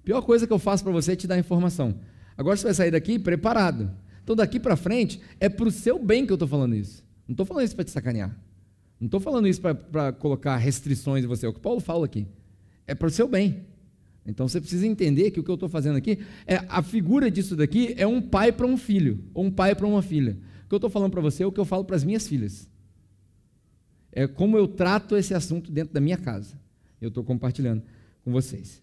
A pior coisa que eu faço para você é te dar informação. Agora você vai sair daqui preparado. Então daqui para frente é para o seu bem que eu estou falando isso. Não estou falando isso para te sacanear. Não estou falando isso para colocar restrições em você. É o que Paulo fala aqui. É para o seu bem. Então você precisa entender que o que eu estou fazendo aqui é a figura disso daqui é um pai para um filho, ou um pai para uma filha. O que eu estou falando para você é o que eu falo para as minhas filhas é como eu trato esse assunto dentro da minha casa. Eu estou compartilhando com vocês.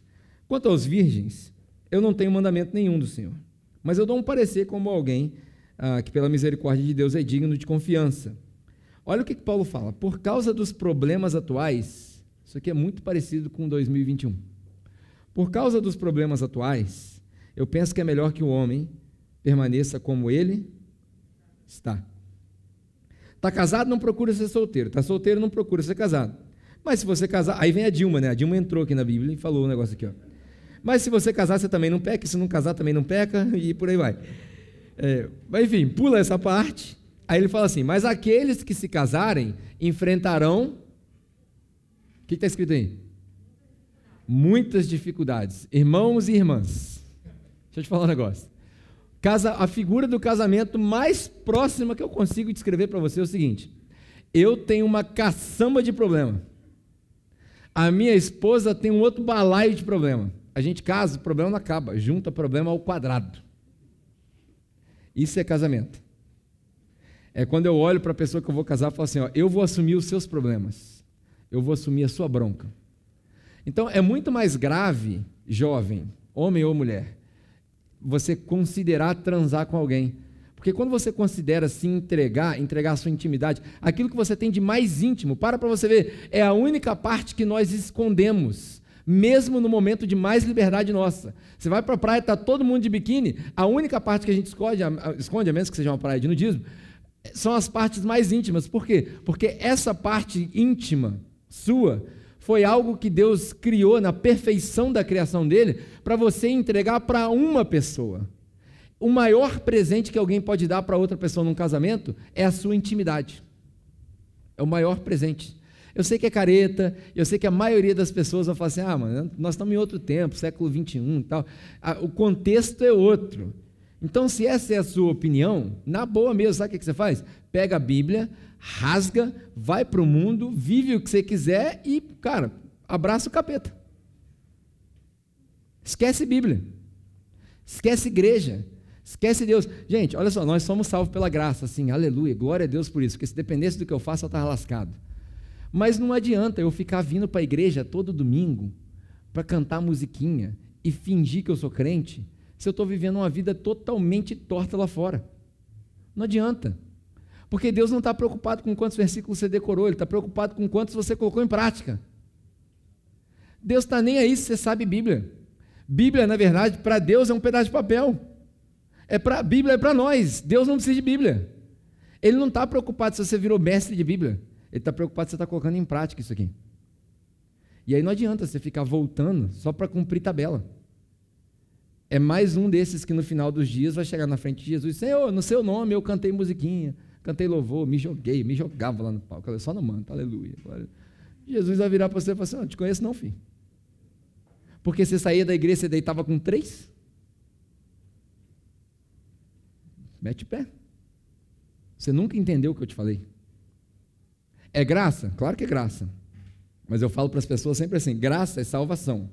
Quanto aos virgens, eu não tenho mandamento nenhum do Senhor, mas eu dou um parecer como alguém ah, que, pela misericórdia de Deus, é digno de confiança. Olha o que, que Paulo fala. Por causa dos problemas atuais, isso aqui é muito parecido com 2021. Por causa dos problemas atuais, eu penso que é melhor que o homem permaneça como ele está. Está casado, não procura ser solteiro. Está solteiro, não procura ser casado. Mas se você casar, aí vem a Dilma, né? A Dilma entrou aqui na Bíblia e falou um negócio aqui, ó. Mas se você casar, você também não peca, se não casar, também não peca, e por aí vai. É, mas enfim, pula essa parte. Aí ele fala assim: Mas aqueles que se casarem enfrentarão. O que está escrito aí? Muitas dificuldades. Irmãos e irmãs. Deixa eu te falar um negócio. Casa, a figura do casamento mais próxima que eu consigo descrever para você é o seguinte: eu tenho uma caçamba de problema. A minha esposa tem um outro balaio de problema. A gente casa, o problema não acaba, junta problema ao quadrado. Isso é casamento. É quando eu olho para a pessoa que eu vou casar e falo assim: ó, eu vou assumir os seus problemas, eu vou assumir a sua bronca. Então é muito mais grave, jovem, homem ou mulher, você considerar transar com alguém. Porque quando você considera se entregar, entregar a sua intimidade, aquilo que você tem de mais íntimo, para para você ver, é a única parte que nós escondemos, mesmo no momento de mais liberdade nossa. Você vai para a praia, está todo mundo de biquíni, a única parte que a gente esconde, a, esconde, a menos que seja uma praia de nudismo, são as partes mais íntimas. Por quê? Porque essa parte íntima sua foi algo que Deus criou na perfeição da criação dele para você entregar para uma pessoa. O maior presente que alguém pode dar para outra pessoa num casamento é a sua intimidade. É o maior presente. Eu sei que é careta, eu sei que a maioria das pessoas vai falar assim: ah, mano, nós estamos em outro tempo, século XXI e tal. O contexto é outro. Então, se essa é a sua opinião, na boa mesmo, sabe o que você faz? Pega a Bíblia, rasga, vai para o mundo, vive o que você quiser e, cara, abraça o capeta. Esquece Bíblia. Esquece igreja. Esquece Deus. Gente, olha só, nós somos salvos pela graça, assim, aleluia, glória a Deus por isso, porque se dependesse do que eu faço, eu estava lascado. Mas não adianta eu ficar vindo para a igreja todo domingo para cantar musiquinha e fingir que eu sou crente, se eu estou vivendo uma vida totalmente torta lá fora. Não adianta. Porque Deus não está preocupado com quantos versículos você decorou, Ele está preocupado com quantos você colocou em prática. Deus está nem aí se você sabe Bíblia. Bíblia, na verdade, para Deus é um pedaço de papel. É para a Bíblia é para nós. Deus não precisa de Bíblia. Ele não está preocupado se você virou mestre de Bíblia. Ele está preocupado se você está colocando em prática isso aqui. E aí não adianta você ficar voltando só para cumprir tabela. É mais um desses que no final dos dias vai chegar na frente de Jesus. Senhor, no seu nome eu cantei musiquinha, cantei louvor, me joguei, me jogava lá no palco. Só no manto, aleluia. Jesus vai virar para você e falar assim: não te conheço não, filho. Porque você saía da igreja e deitava com três? Mete pé. Você nunca entendeu o que eu te falei. É graça? Claro que é graça. Mas eu falo para as pessoas sempre assim: graça é salvação.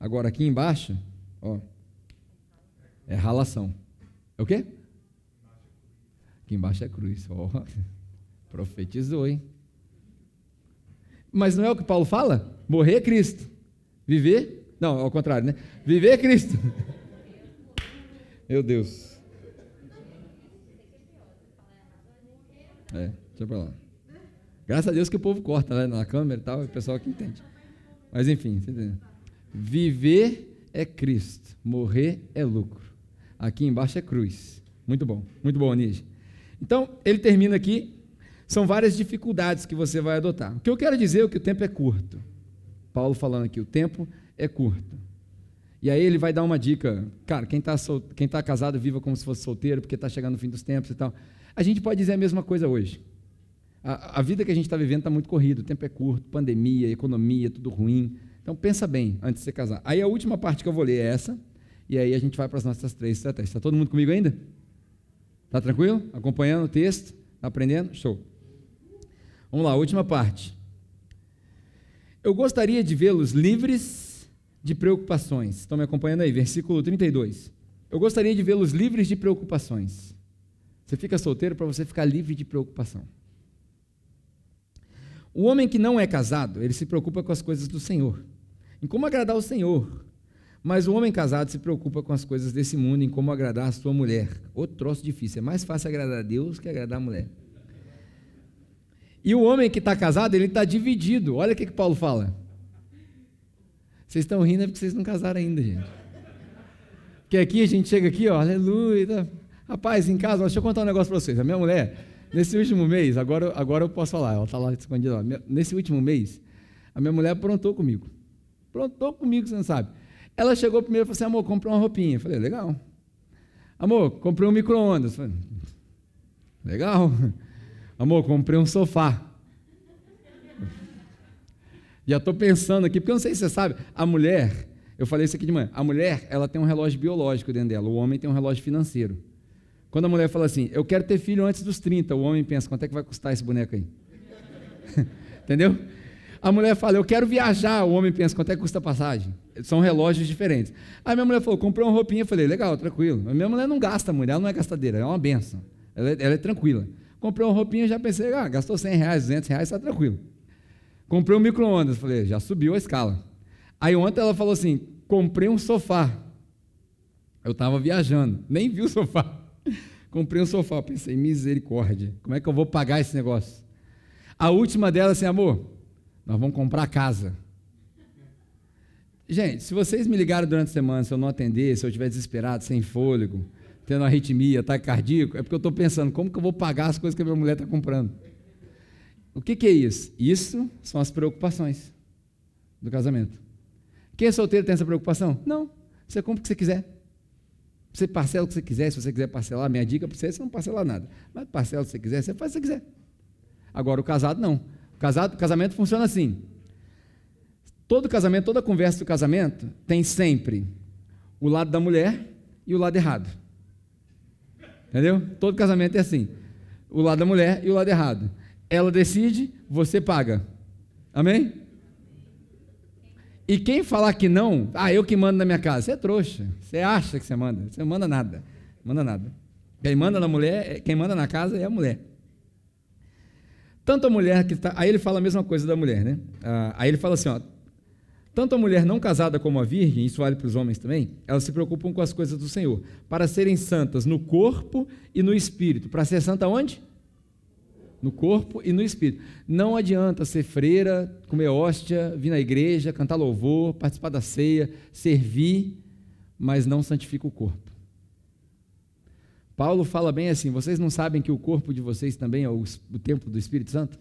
Agora aqui embaixo, ó, é ralação. É o quê? Aqui embaixo é cruz. Ó, profetizou, hein? Mas não é o que Paulo fala? Morrer é Cristo. Viver? Não, ao contrário, né? Viver é Cristo. Meu Deus. É, deixa pra lá. Graças a Deus que o povo corta né, na câmera e tal, o pessoal que entende. Mas enfim, você entendeu? Viver é Cristo, morrer é lucro. Aqui embaixo é cruz. Muito bom, muito bom, Anísio. Então, ele termina aqui. São várias dificuldades que você vai adotar. O que eu quero dizer é que o tempo é curto. Paulo falando aqui, o tempo é curto. E aí ele vai dar uma dica. Cara, quem está quem tá casado, viva como se fosse solteiro, porque está chegando o fim dos tempos e tal. A gente pode dizer a mesma coisa hoje. A, a vida que a gente está vivendo está muito corrida, o tempo é curto, pandemia, economia, tudo ruim. Então pensa bem antes de você casar. Aí a última parte que eu vou ler é essa, e aí a gente vai para as nossas três estratégias. Está todo mundo comigo ainda? Está tranquilo? Acompanhando o texto? Aprendendo? Show. Vamos lá, última parte. Eu gostaria de vê-los livres de preocupações. Estão me acompanhando aí? Versículo 32. Eu gostaria de vê-los livres de preocupações. Você fica solteiro para você ficar livre de preocupação. O homem que não é casado, ele se preocupa com as coisas do Senhor, em como agradar o Senhor. Mas o homem casado se preocupa com as coisas desse mundo, em como agradar a sua mulher. Outro troço difícil. É mais fácil agradar a Deus que agradar a mulher. E o homem que está casado, ele está dividido. Olha o que, que Paulo fala. Vocês estão rindo é porque vocês não casaram ainda, gente. Porque aqui a gente chega aqui, ó, aleluia. Tá. Rapaz, em casa, deixa eu contar um negócio para vocês. A minha mulher, nesse último mês, agora, agora eu posso falar, ela está lá escondida. Nesse último mês, a minha mulher aprontou comigo. Aprontou comigo, você não sabe. Ela chegou primeiro e falou assim: amor, comprei uma roupinha. Eu falei: legal. Amor, comprei um micro-ondas. Legal. Amor, comprei um sofá. Já estou pensando aqui, porque eu não sei se você sabe, a mulher, eu falei isso aqui de manhã, a mulher, ela tem um relógio biológico dentro dela, o homem tem um relógio financeiro. Quando a mulher fala assim, eu quero ter filho antes dos 30, o homem pensa, quanto é que vai custar esse boneco aí? Entendeu? A mulher fala, eu quero viajar, o homem pensa, quanto é que custa a passagem? São relógios diferentes. Aí minha mulher falou, comprei uma roupinha, eu falei, legal, tranquilo. A minha mulher não gasta muito, ela não é gastadeira, é uma benção. Ela é, ela é tranquila. Comprei uma roupinha, já pensei, ah, gastou 100 reais, 200 reais, está tranquilo. Comprei um micro-ondas, falei, já subiu a escala. Aí ontem ela falou assim, comprei um sofá. Eu estava viajando, nem vi o sofá. comprei um sofá, pensei, misericórdia, como é que eu vou pagar esse negócio? A última dela assim, amor, nós vamos comprar casa. Gente, se vocês me ligarem durante a semana, se eu não atender, se eu estiver desesperado, sem fôlego, tendo arritmia, ataque cardíaco, é porque eu estou pensando, como que eu vou pagar as coisas que a minha mulher está comprando? O que, que é isso? Isso são as preocupações do casamento. Quem é solteiro tem essa preocupação? Não. Você compra o que você quiser. Você parcela o que você quiser, se você quiser parcelar, minha dica para você é você não parcelar nada. Mas parcela o que você quiser, você faz o que você quiser. Agora, o casado não. O, casado, casamento funciona assim. Todo casamento, toda conversa do casamento tem sempre o lado da mulher e o lado errado. Entendeu? Todo casamento é assim. O lado da mulher e o lado errado. Ela decide, você paga. Amém? E quem falar que não, ah, eu que mando na minha casa, você é trouxa. Você acha que você manda. Você não manda nada. Manda nada. Quem manda na mulher, quem manda na casa é a mulher. Tanto a mulher que está. Aí ele fala a mesma coisa da mulher, né? Ah, aí ele fala assim: ó, tanto a mulher não casada como a virgem, isso vale para os homens também, elas se preocupam com as coisas do Senhor, para serem santas no corpo e no espírito. Para ser santa onde? No corpo e no espírito. Não adianta ser freira, comer hóstia, vir na igreja, cantar louvor, participar da ceia, servir, mas não santifica o corpo. Paulo fala bem assim: vocês não sabem que o corpo de vocês também é o, o templo do Espírito Santo?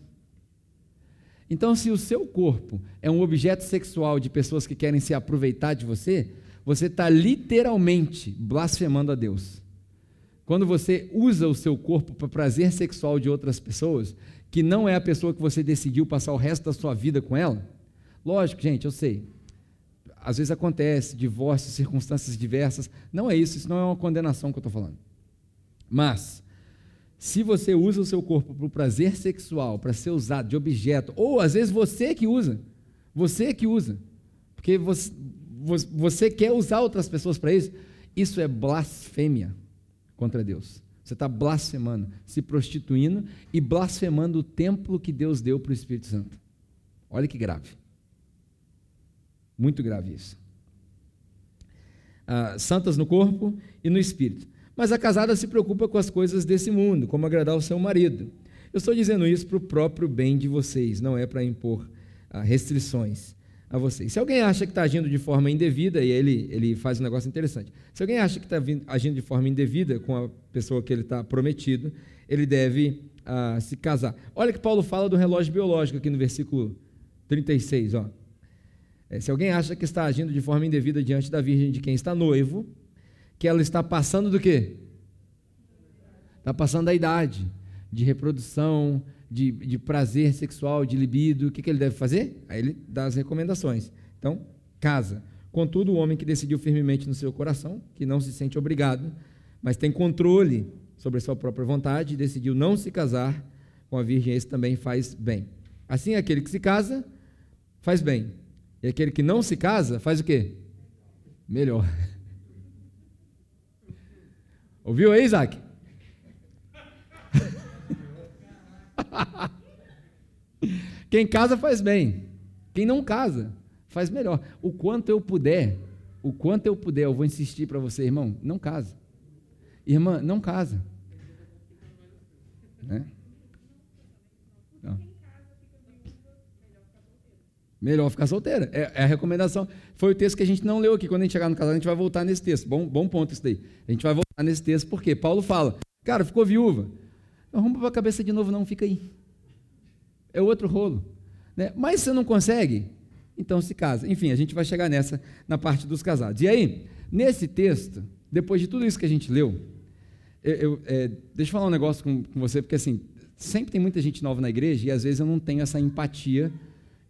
Então, se o seu corpo é um objeto sexual de pessoas que querem se aproveitar de você, você está literalmente blasfemando a Deus. Quando você usa o seu corpo para prazer sexual de outras pessoas, que não é a pessoa que você decidiu passar o resto da sua vida com ela, lógico, gente, eu sei. Às vezes acontece, divórcio, circunstâncias diversas. Não é isso, isso não é uma condenação que eu estou falando. Mas, se você usa o seu corpo para o prazer sexual, para ser usado de objeto, ou às vezes você que usa, você que usa, porque você, você quer usar outras pessoas para isso, isso é blasfêmia contra Deus. Você está blasfemando, se prostituindo e blasfemando o templo que Deus deu para o Espírito Santo. Olha que grave. Muito grave isso. Ah, santas no corpo e no espírito. Mas a casada se preocupa com as coisas desse mundo, como agradar o seu marido. Eu estou dizendo isso para o próprio bem de vocês, não é para impor ah, restrições a vocês. Se alguém acha que está agindo de forma indevida, e ele, ele faz um negócio interessante, se alguém acha que está agindo de forma indevida com a pessoa que ele está prometido, ele deve ah, se casar. Olha que Paulo fala do relógio biológico aqui no versículo 36. Ó. É, se alguém acha que está agindo de forma indevida diante da virgem de quem está noivo, que ela está passando do quê? Está passando da idade de reprodução, de, de prazer sexual, de libido. O que, que ele deve fazer? Aí ele dá as recomendações. Então, casa. Contudo, o homem que decidiu firmemente no seu coração, que não se sente obrigado, mas tem controle sobre a sua própria vontade, e decidiu não se casar com a virgem, esse também faz bem. Assim, aquele que se casa, faz bem. E aquele que não se casa, faz o quê? Melhor. Ouviu aí, Isaac? Quem casa faz bem. Quem não casa faz melhor. O quanto eu puder, o quanto eu puder, eu vou insistir para você, irmão, não casa. Irmã, não casa. Né? Melhor ficar solteira. É, é a recomendação. Foi o texto que a gente não leu aqui. Quando a gente chegar no casamento, a gente vai voltar nesse texto. Bom, bom ponto isso daí. A gente vai voltar nesse texto, porque Paulo fala, cara, ficou viúva. Não arruma a cabeça de novo, não, fica aí. É outro rolo. Né? Mas você não consegue, então se casa. Enfim, a gente vai chegar nessa na parte dos casados. E aí, nesse texto, depois de tudo isso que a gente leu, eu, eu, é, deixa eu falar um negócio com, com, você, porque assim, sempre tem muita gente nova na igreja e às vezes eu não tenho essa empatia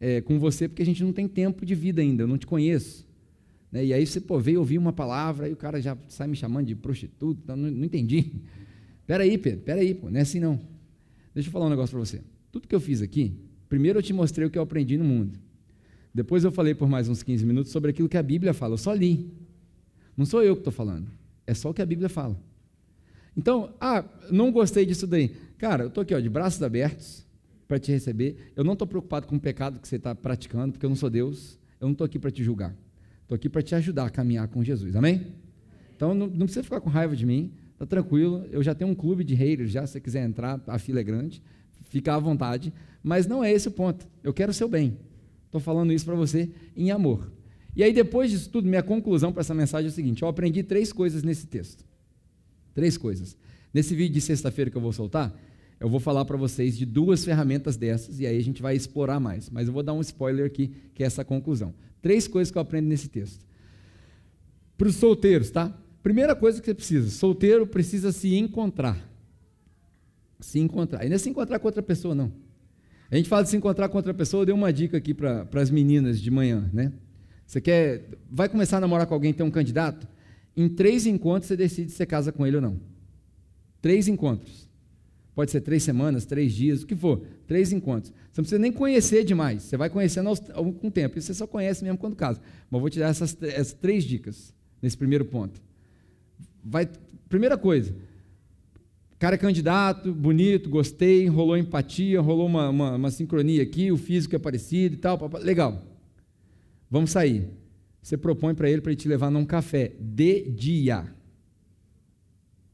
é, com você, porque a gente não tem tempo de vida ainda, eu não te conheço. Né? E aí você pô, veio ouvir uma palavra e o cara já sai me chamando de prostituta, não, não entendi. Peraí, Pedro, peraí, pô, não é assim não. Deixa eu falar um negócio para você. Tudo que eu fiz aqui, primeiro eu te mostrei o que eu aprendi no mundo. Depois eu falei por mais uns 15 minutos sobre aquilo que a Bíblia fala. Eu só li. Não sou eu que estou falando. É só o que a Bíblia fala. Então, ah, não gostei disso daí. Cara, eu estou aqui ó, de braços abertos para te receber. Eu não estou preocupado com o pecado que você está praticando, porque eu não sou Deus. Eu não estou aqui para te julgar. Estou aqui para te ajudar a caminhar com Jesus. Amém? Então, não, não, precisa ficar com raiva de mim. Está tranquilo. Eu já tenho um clube de haters já. Se você quiser entrar, a fila é grande. Fica à vontade. Mas não é esse o ponto. Eu quero o seu bem. Estou falando isso para você em amor. E aí, depois disso tudo, minha conclusão para essa mensagem é o seguinte: eu aprendi três coisas nesse texto. Três coisas. Nesse vídeo de sexta-feira que eu vou soltar, eu vou falar para vocês de duas ferramentas dessas, e aí a gente vai explorar mais. Mas eu vou dar um spoiler aqui, que é essa conclusão. Três coisas que eu aprendo nesse texto. Para os solteiros, tá? Primeira coisa que você precisa: solteiro precisa se encontrar. Se encontrar. E não é se encontrar com outra pessoa, não. A gente fala de se encontrar com outra pessoa, eu dei uma dica aqui para as meninas de manhã, né? Você quer, vai começar a namorar com alguém, tem um candidato? Em três encontros você decide se você casa com ele ou não. Três encontros. Pode ser três semanas, três dias, o que for. Três encontros. Você não precisa nem conhecer demais. Você vai conhecendo com o tempo. Isso você só conhece mesmo quando casa. Mas eu vou te dar essas, essas três dicas nesse primeiro ponto. Vai, primeira coisa, Cara é candidato, bonito, gostei, rolou empatia, rolou uma, uma, uma, sincronia aqui, o físico é parecido e tal. Legal. Vamos sair. Você propõe para ele para ele te levar num café de dia.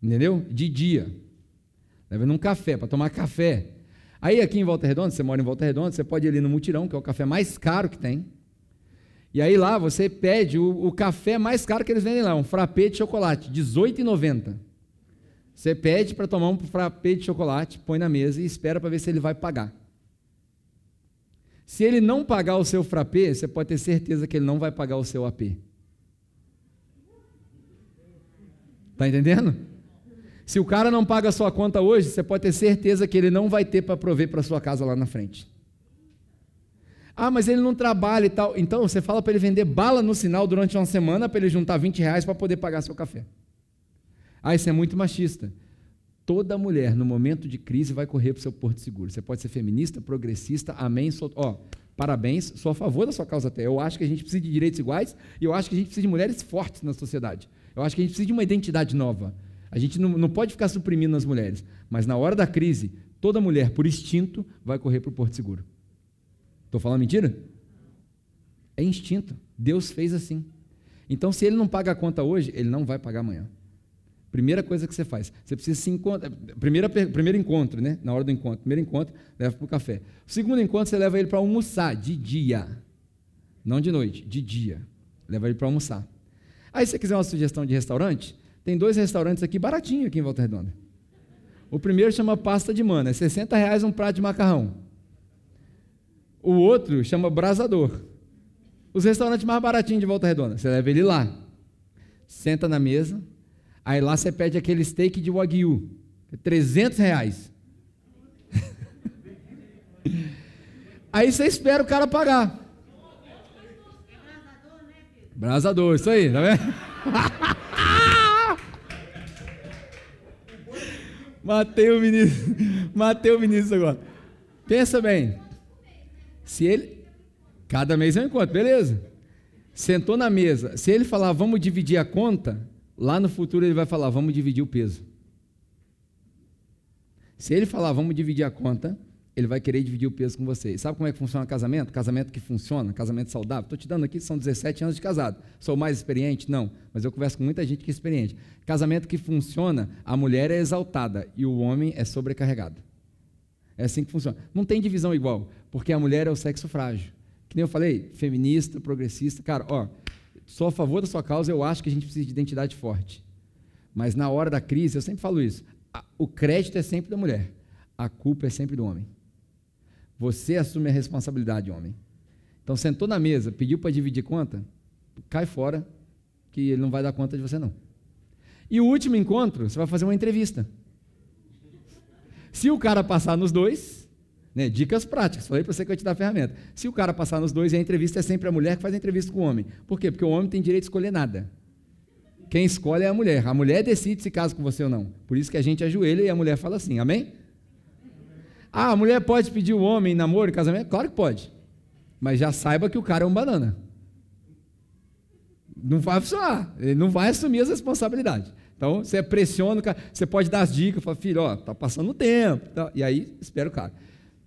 Entendeu? De dia. Leva num café, para tomar café. Aí aqui em Volta Redonda, você mora em Volta Redonda, você pode ir ali no Mutirão, que é o café mais caro que tem. E aí lá você pede o, o café mais caro que eles vendem lá, um frappé de chocolate, R$18,90. Você pede para tomar um frappé de chocolate, põe na mesa e espera para ver se ele vai pagar. Se ele não pagar o seu frappé, você pode ter certeza que ele não vai pagar o seu AP. Está entendendo? Se o cara não paga a sua conta hoje, você pode ter certeza que ele não vai ter para prover para sua casa lá na frente. Ah, mas ele não trabalha e tal. Então você fala para ele vender bala no sinal durante uma semana para ele juntar 20 reais para poder pagar seu café. Ah, isso é muito machista. Toda mulher, no momento de crise, vai correr para o seu porto seguro. Você pode ser feminista, progressista, amém. Sou, ó, parabéns, sou a favor da sua causa até. Eu acho que a gente precisa de direitos iguais e eu acho que a gente precisa de mulheres fortes na sociedade. Eu acho que a gente precisa de uma identidade nova. A gente não, não pode ficar suprimindo as mulheres. Mas na hora da crise, toda mulher, por instinto, vai correr para o porto seguro. Estou falando mentira? É instinto. Deus fez assim. Então, se ele não paga a conta hoje, ele não vai pagar amanhã. Primeira coisa que você faz, você precisa se encontrar. Primeira, primeiro encontro, né? Na hora do encontro. Primeiro encontro, leva para o café. Segundo encontro, você leva ele para almoçar, de dia. Não de noite, de dia. Leva ele para almoçar. Aí, se você quiser uma sugestão de restaurante, tem dois restaurantes aqui baratinho aqui em Volta Redonda. O primeiro chama Pasta de Mana, é 60 reais um prato de macarrão. O outro chama Brasador. Os restaurantes mais baratinhos de Volta Redonda, você leva ele lá. Senta na mesa, Aí lá você pede aquele steak de Wagyu, 300 reais. Aí você espera o cara pagar. Brasador, isso aí, tá vendo? matei o ministro, matei o ministro agora. Pensa bem, se ele, cada mês eu encontro, beleza. Sentou na mesa, se ele falar, vamos dividir a conta, Lá no futuro ele vai falar: vamos dividir o peso. Se ele falar, vamos dividir a conta, ele vai querer dividir o peso com você. sabe como é que funciona casamento? Casamento que funciona, casamento saudável. Estou te dando aqui, são 17 anos de casado. Sou mais experiente? Não, mas eu converso com muita gente que é experiente. Casamento que funciona, a mulher é exaltada e o homem é sobrecarregado. É assim que funciona. Não tem divisão igual, porque a mulher é o sexo frágil. Que nem eu falei, feminista, progressista. Cara, ó, sou a favor da sua causa, eu acho que a gente precisa de identidade forte. Mas na hora da crise, eu sempre falo isso: o crédito é sempre da mulher, a culpa é sempre do homem. Você assume a responsabilidade, homem. Então, sentou na mesa, pediu para dividir conta, cai fora, que ele não vai dar conta de você, não. E o último encontro, você vai fazer uma entrevista. Se o cara passar nos dois, né, dicas práticas, falei para você que eu te dar a ferramenta. Se o cara passar nos dois, a entrevista é sempre a mulher que faz a entrevista com o homem. Por quê? Porque o homem tem direito de escolher nada. Quem escolhe é a mulher. A mulher decide se casa com você ou não. Por isso que a gente ajoelha e a mulher fala assim, amém? Ah, a mulher pode pedir o homem em namoro, em casamento? Claro que pode. Mas já saiba que o cara é um banana. Não vai funcionar. Ele não vai assumir as responsabilidades. Então, você pressiona o cara, você pode dar as dicas, fala, filho, ó, tá passando o tempo. tá? E aí, espera o cara.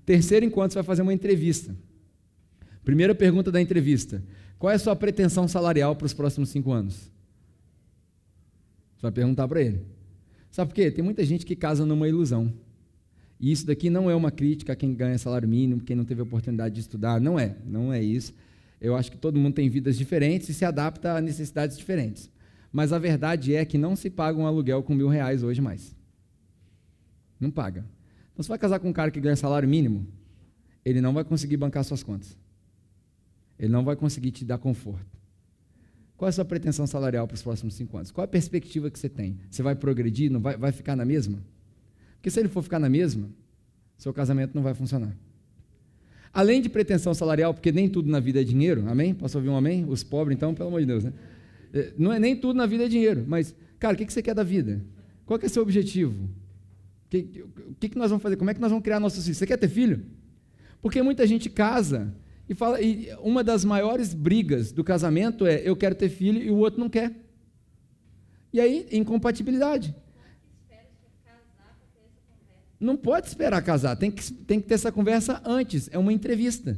Terceiro encontro, você vai fazer uma entrevista. Primeira pergunta da entrevista: qual é a sua pretensão salarial para os próximos cinco anos? Você vai perguntar para ele. Sabe por quê? Tem muita gente que casa numa ilusão. E isso daqui não é uma crítica a quem ganha salário mínimo, quem não teve oportunidade de estudar. Não é, não é isso. Eu acho que todo mundo tem vidas diferentes e se adapta a necessidades diferentes. Mas a verdade é que não se paga um aluguel com mil reais hoje mais. Não paga. Então, você vai casar com um cara que ganha salário mínimo, ele não vai conseguir bancar suas contas. Ele não vai conseguir te dar conforto. Qual é a sua pretensão salarial para os próximos cinco anos? Qual é a perspectiva que você tem? Você vai progredir? Não vai, vai ficar na mesma? Porque se ele for ficar na mesma, seu casamento não vai funcionar. Além de pretensão salarial, porque nem tudo na vida é dinheiro, amém? Posso ouvir um amém? Os pobres, então, pelo amor de Deus, né? É, Não é nem tudo na vida é dinheiro, mas, cara, o que você quer da vida? Qual que é seu objetivo? O que, que que nós vamos fazer? Como é que nós vamos criar nossos filhos? Você quer ter filho? Porque muita gente casa e fala, e uma das maiores brigas do casamento é eu quero ter filho e o outro não quer. E aí, incompatibilidade. Não pode esperar casar, tem que, tem que ter essa conversa antes, é uma entrevista.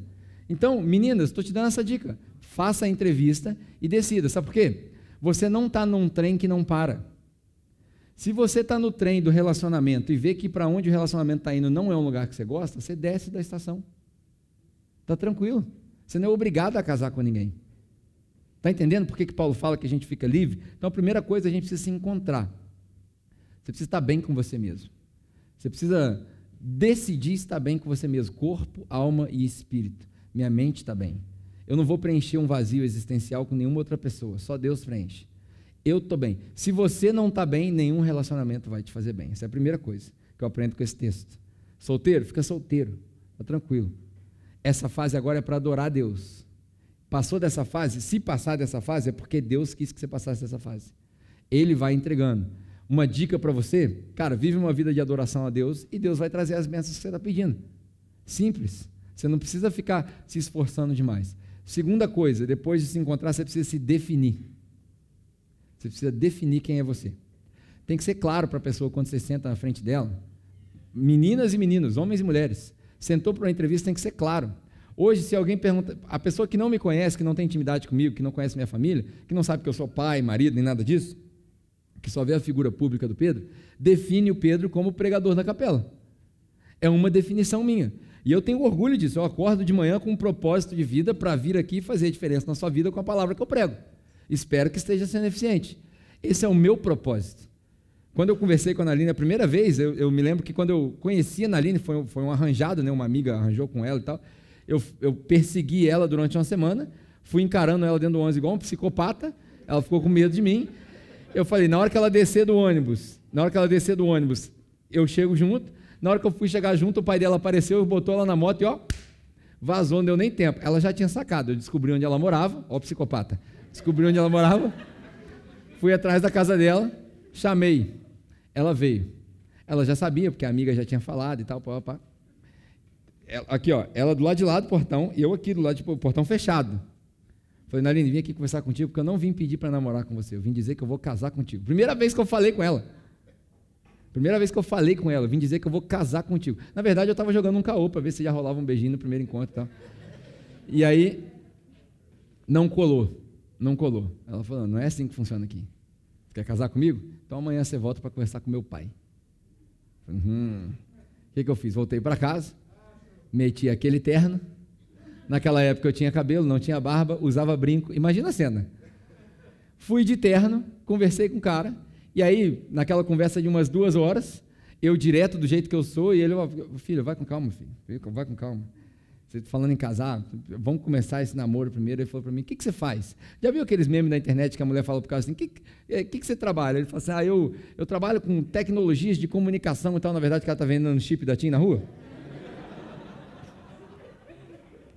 Então, meninas, estou te dando essa dica. Faça a entrevista e decida. Sabe por quê? Você não está num trem que não para. Se você está no trem do relacionamento e vê que para onde o relacionamento está indo não é um lugar que você gosta, você desce da estação. Está tranquilo. Você não é obrigado a casar com ninguém. Está entendendo por que, que Paulo fala que a gente fica livre? Então, a primeira coisa, a gente precisa se encontrar. Você precisa estar bem com você mesmo. Você precisa decidir estar bem com você mesmo, corpo, alma e espírito. Minha mente está bem. Eu não vou preencher um vazio existencial com nenhuma outra pessoa, só Deus preenche. Eu estou bem. Se você não está bem, nenhum relacionamento vai te fazer bem. Essa é a primeira coisa que eu aprendo com esse texto. Solteiro? Fica solteiro, está tranquilo. Essa fase agora é para adorar Deus. Passou dessa fase? Se passar dessa fase, é porque Deus quis que você passasse dessa fase. Ele vai entregando. Uma dica para você, cara, vive uma vida de adoração a Deus e Deus vai trazer as bênçãos que você está pedindo. Simples. Você não precisa ficar se esforçando demais. Segunda coisa, depois de se encontrar, você precisa se definir. Você precisa definir quem é você. Tem que ser claro para a pessoa quando você senta na frente dela. Meninas e meninos, homens e mulheres. Sentou para uma entrevista, tem que ser claro. Hoje, se alguém pergunta, a pessoa que não me conhece, que não tem intimidade comigo, que não conhece minha família, que não sabe que eu sou pai, marido, nem nada disso, que só vê a figura pública do Pedro, define o Pedro como pregador da capela. É uma definição minha. E eu tenho orgulho disso. Eu acordo de manhã com um propósito de vida para vir aqui e fazer a diferença na sua vida com a palavra que eu prego. Espero que esteja sendo eficiente. Esse é o meu propósito. Quando eu conversei com a Naline a primeira vez, eu, eu me lembro que quando eu conheci a Naline, foi, foi um arranjado, né? uma amiga arranjou com ela e tal. Eu, eu persegui ela durante uma semana, fui encarando ela dentro do ônibus igual um psicopata, ela ficou com medo de mim. Eu falei, na hora que ela descer do ônibus, na hora que ela descer do ônibus, eu chego junto. Na hora que eu fui chegar junto, o pai dela apareceu, botou ela na moto e ó, vazou, não deu nem tempo. Ela já tinha sacado, eu descobri onde ela morava, ó, psicopata. Descobri onde ela morava, fui atrás da casa dela, chamei. Ela veio. Ela já sabia, porque a amiga já tinha falado e tal, pá, pá. Aqui, ó, ela do lado de lá do portão e eu aqui do lado do portão fechado. Falei, Narine, vim aqui conversar contigo porque eu não vim pedir para namorar com você, eu vim dizer que eu vou casar contigo. Primeira vez que eu falei com ela. Primeira vez que eu falei com ela, eu vim dizer que eu vou casar contigo. Na verdade, eu estava jogando um caô para ver se já rolava um beijinho no primeiro encontro e tal. E aí, não colou. Não colou. Ela falou, não é assim que funciona aqui. Você quer casar comigo? Então amanhã você volta para conversar com meu pai. Uhum. O que, que eu fiz? Voltei para casa, meti aquele terno, Naquela época eu tinha cabelo, não tinha barba, usava brinco. Imagina a cena. Fui de terno, conversei com o cara, e aí, naquela conversa de umas duas horas, eu direto do jeito que eu sou, e ele, filho, vai com calma, filho, vai com calma. Você está falando em casar, vamos começar esse namoro primeiro. Ele falou para mim: o que, que você faz? Já viu aqueles memes na internet que a mulher fala para o cara assim: o que, que, que, você trabalha? Ele falou assim: ah, eu, eu trabalho com tecnologias de comunicação e tal. Na verdade, o cara está vendendo chip da TIM na rua?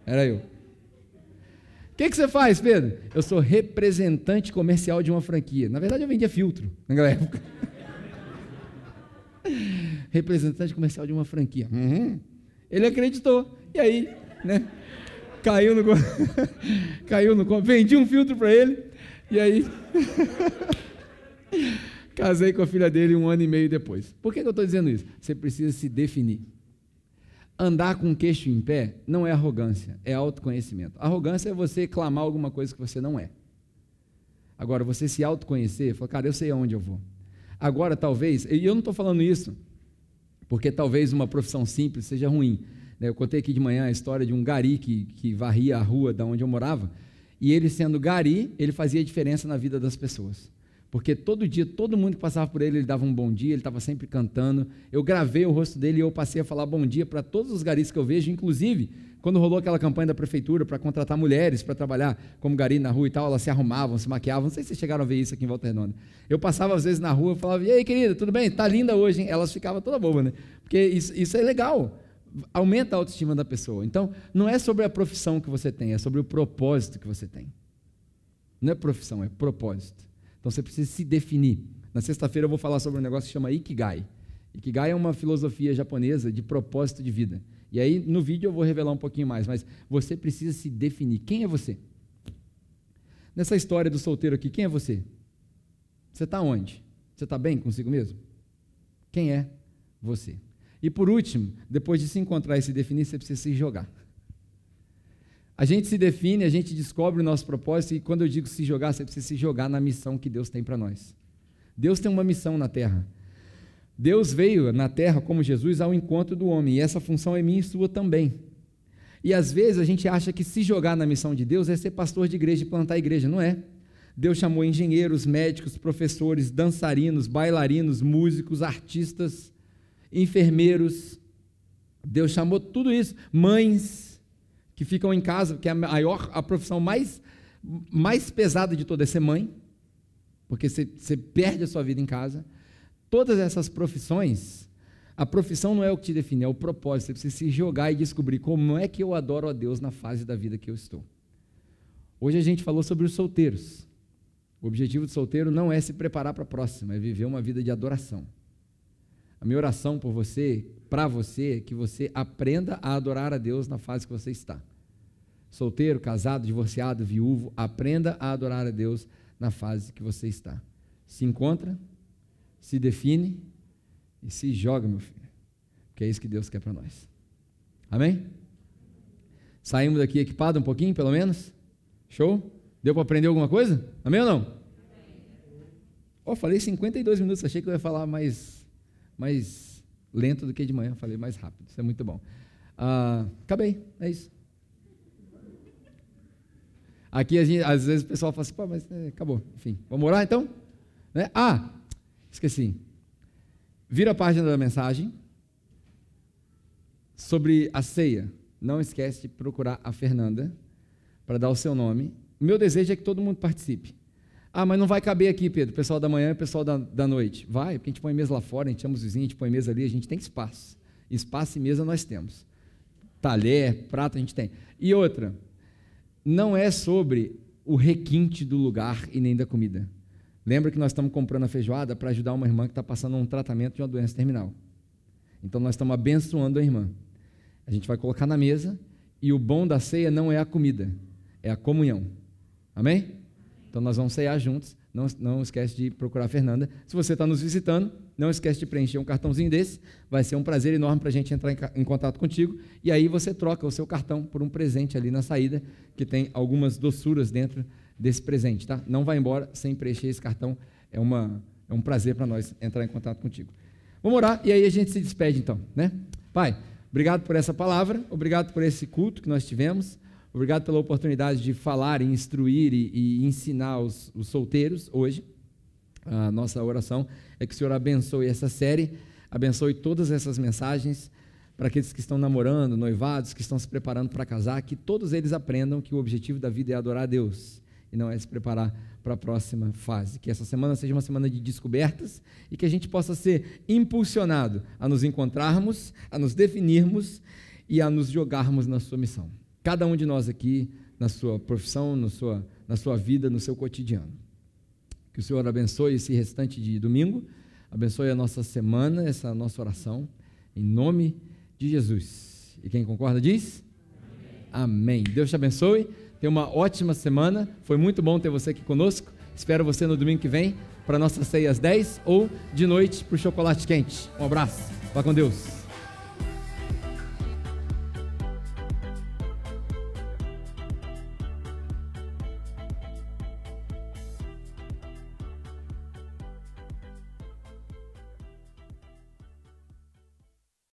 Era eu. O que, que você faz, Pedro? Eu sou representante comercial de uma franquia. Na verdade, eu vendia filtro naquela época. representante comercial de uma franquia. Uhum. Ele acreditou. E aí, né? Caiu no caiu no vendi um filtro para ele e aí casei com a filha dele um ano e meio depois. Por que, que eu estou dizendo isso? Você precisa se definir. Andar com o queixo em pé não é arrogância, é autoconhecimento. Arrogância é você clamar alguma coisa que você não é. Agora, você se autoconhecer, falar, cara, eu sei aonde eu vou. Agora, talvez, e eu não estou falando isso porque talvez uma profissão simples seja ruim, né, eu contei aqui de manhã a história de um gari que, que varria a rua da onde eu morava, e ele sendo gari, ele fazia diferença na vida das pessoas. Porque todo dia, todo mundo que passava por ele, ele dava um bom dia, ele estava sempre cantando. Eu gravei o rosto dele e eu passei a falar bom dia para todos os garis que eu vejo, inclusive quando rolou aquela campanha da prefeitura para contratar mulheres para trabalhar como gari na rua e tal, elas se arrumavam, se maquiavam. Não sei se vocês chegaram a ver isso aqui em Volta Redonda. Eu passava às vezes na rua e falava: E aí, querida, tudo bem? Tá linda hoje, hein? Elas ficavam toda boba, né? Porque isso, isso é legal aumenta a autoestima da pessoa. Então, não é sobre a profissão que você tem, é sobre o propósito que você tem. Não é profissão, é propósito. Então, você precisa se definir. Na sexta-feira eu vou falar sobre um negócio que chama Ikigai. Ikigai é uma filosofia japonesa de propósito de vida. E aí, no vídeo eu vou revelar um pouquinho mais, mas você precisa se definir. Quem é você? Nessa história do solteiro aqui, quem é você? Você está onde? Você está bem consigo mesmo? Quem é você? E por último, depois de se encontrar e se definir, você precisa se jogar. A gente se define, a gente descobre o nosso propósito, e quando eu digo se jogar, você precisa se jogar na missão que Deus tem para nós. Deus tem uma missão na terra. Deus veio na terra como Jesus ao encontro do homem, e essa função é minha e sua também. E às vezes a gente acha que se jogar na missão de Deus é ser pastor de igreja e plantar igreja. Não é. Deus chamou engenheiros, médicos, professores, dançarinos, bailarinos, músicos, artistas, enfermeiros. Deus chamou tudo isso, mães que ficam em casa, que é a maior, a profissão mais, mais pesada de toda é ser mãe, porque você, você perde a sua vida em casa. Todas essas profissões, a profissão não é o que te define, é o propósito. Você precisa se jogar e descobrir como é que eu adoro a Deus na fase da vida que eu estou. Hoje a gente falou sobre os solteiros. O objetivo do solteiro não é se preparar para a próxima, é viver uma vida de adoração. A minha oração por você, para você, que você aprenda a adorar a Deus na fase que você está. Solteiro, casado, divorciado, viúvo, aprenda a adorar a Deus na fase que você está. Se encontra, se define e se joga, meu filho. Porque é isso que Deus quer para nós. Amém? Saímos daqui equipado um pouquinho, pelo menos? Show? Deu para aprender alguma coisa? Amém ou não? Oh, falei 52 minutos, achei que eu ia falar mais mais lento do que de manhã, falei mais rápido. Isso é muito bom. Ah, acabei, é isso. Aqui, gente, às vezes, o pessoal fala assim, pô, mas é, acabou. Enfim, vamos orar então? Né? Ah, esqueci. Vira a página da mensagem sobre a ceia. Não esquece de procurar a Fernanda para dar o seu nome. O meu desejo é que todo mundo participe. Ah, mas não vai caber aqui, Pedro, pessoal da manhã e pessoal da, da noite. Vai, porque a gente põe mesa lá fora, a gente chama os vizinhos, a gente põe mesa ali, a gente tem espaço. Espaço e mesa nós temos. Talher, prato a gente tem. E outra, não é sobre o requinte do lugar e nem da comida. Lembra que nós estamos comprando a feijoada para ajudar uma irmã que está passando um tratamento de uma doença terminal. Então nós estamos abençoando a irmã. A gente vai colocar na mesa e o bom da ceia não é a comida, é a comunhão. Amém? Então nós vamos ceiar juntos. Não, não esquece de procurar a Fernanda. Se você está nos visitando, não esquece de preencher um cartãozinho desse. Vai ser um prazer enorme para a gente entrar em, em, contato contigo. E aí você troca o seu cartão por um presente ali na saída, que tem algumas doçuras dentro desse presente. Tá? Não vai embora sem preencher esse cartão. É, uma, é um prazer para nós entrar em contato contigo. Vamos orar e aí a gente se despede então. Né? Pai, obrigado por essa palavra, obrigado por esse culto que nós tivemos. Obrigado pela oportunidade de falar, instruir e, e ensinar os, os solteiros hoje. A nossa oração é que o Senhor abençoe essa série, abençoe todas essas mensagens para aqueles que estão namorando, noivados, que estão se preparando para casar, que todos eles aprendam que o objetivo da vida é adorar a Deus e não é se preparar para a próxima fase. Que essa semana seja uma semana de descobertas e que a gente possa ser impulsionado a nos encontrarmos, a nos definirmos e a nos jogarmos na sua missão. Cada um de nós aqui, na sua profissão, no sua, na sua vida, no seu cotidiano. Que o Senhor abençoe esse restante de domingo, abençoe a nossa semana, essa nossa oração, em nome de Jesus. E quem concorda diz? Amém. Amém. Deus te abençoe. Tenha uma ótima semana. Foi muito bom ter você aqui conosco. Espero você no domingo que vem para nossa ceia às 10 ou de noite para o chocolate quente. Um abraço. Vá com Deus.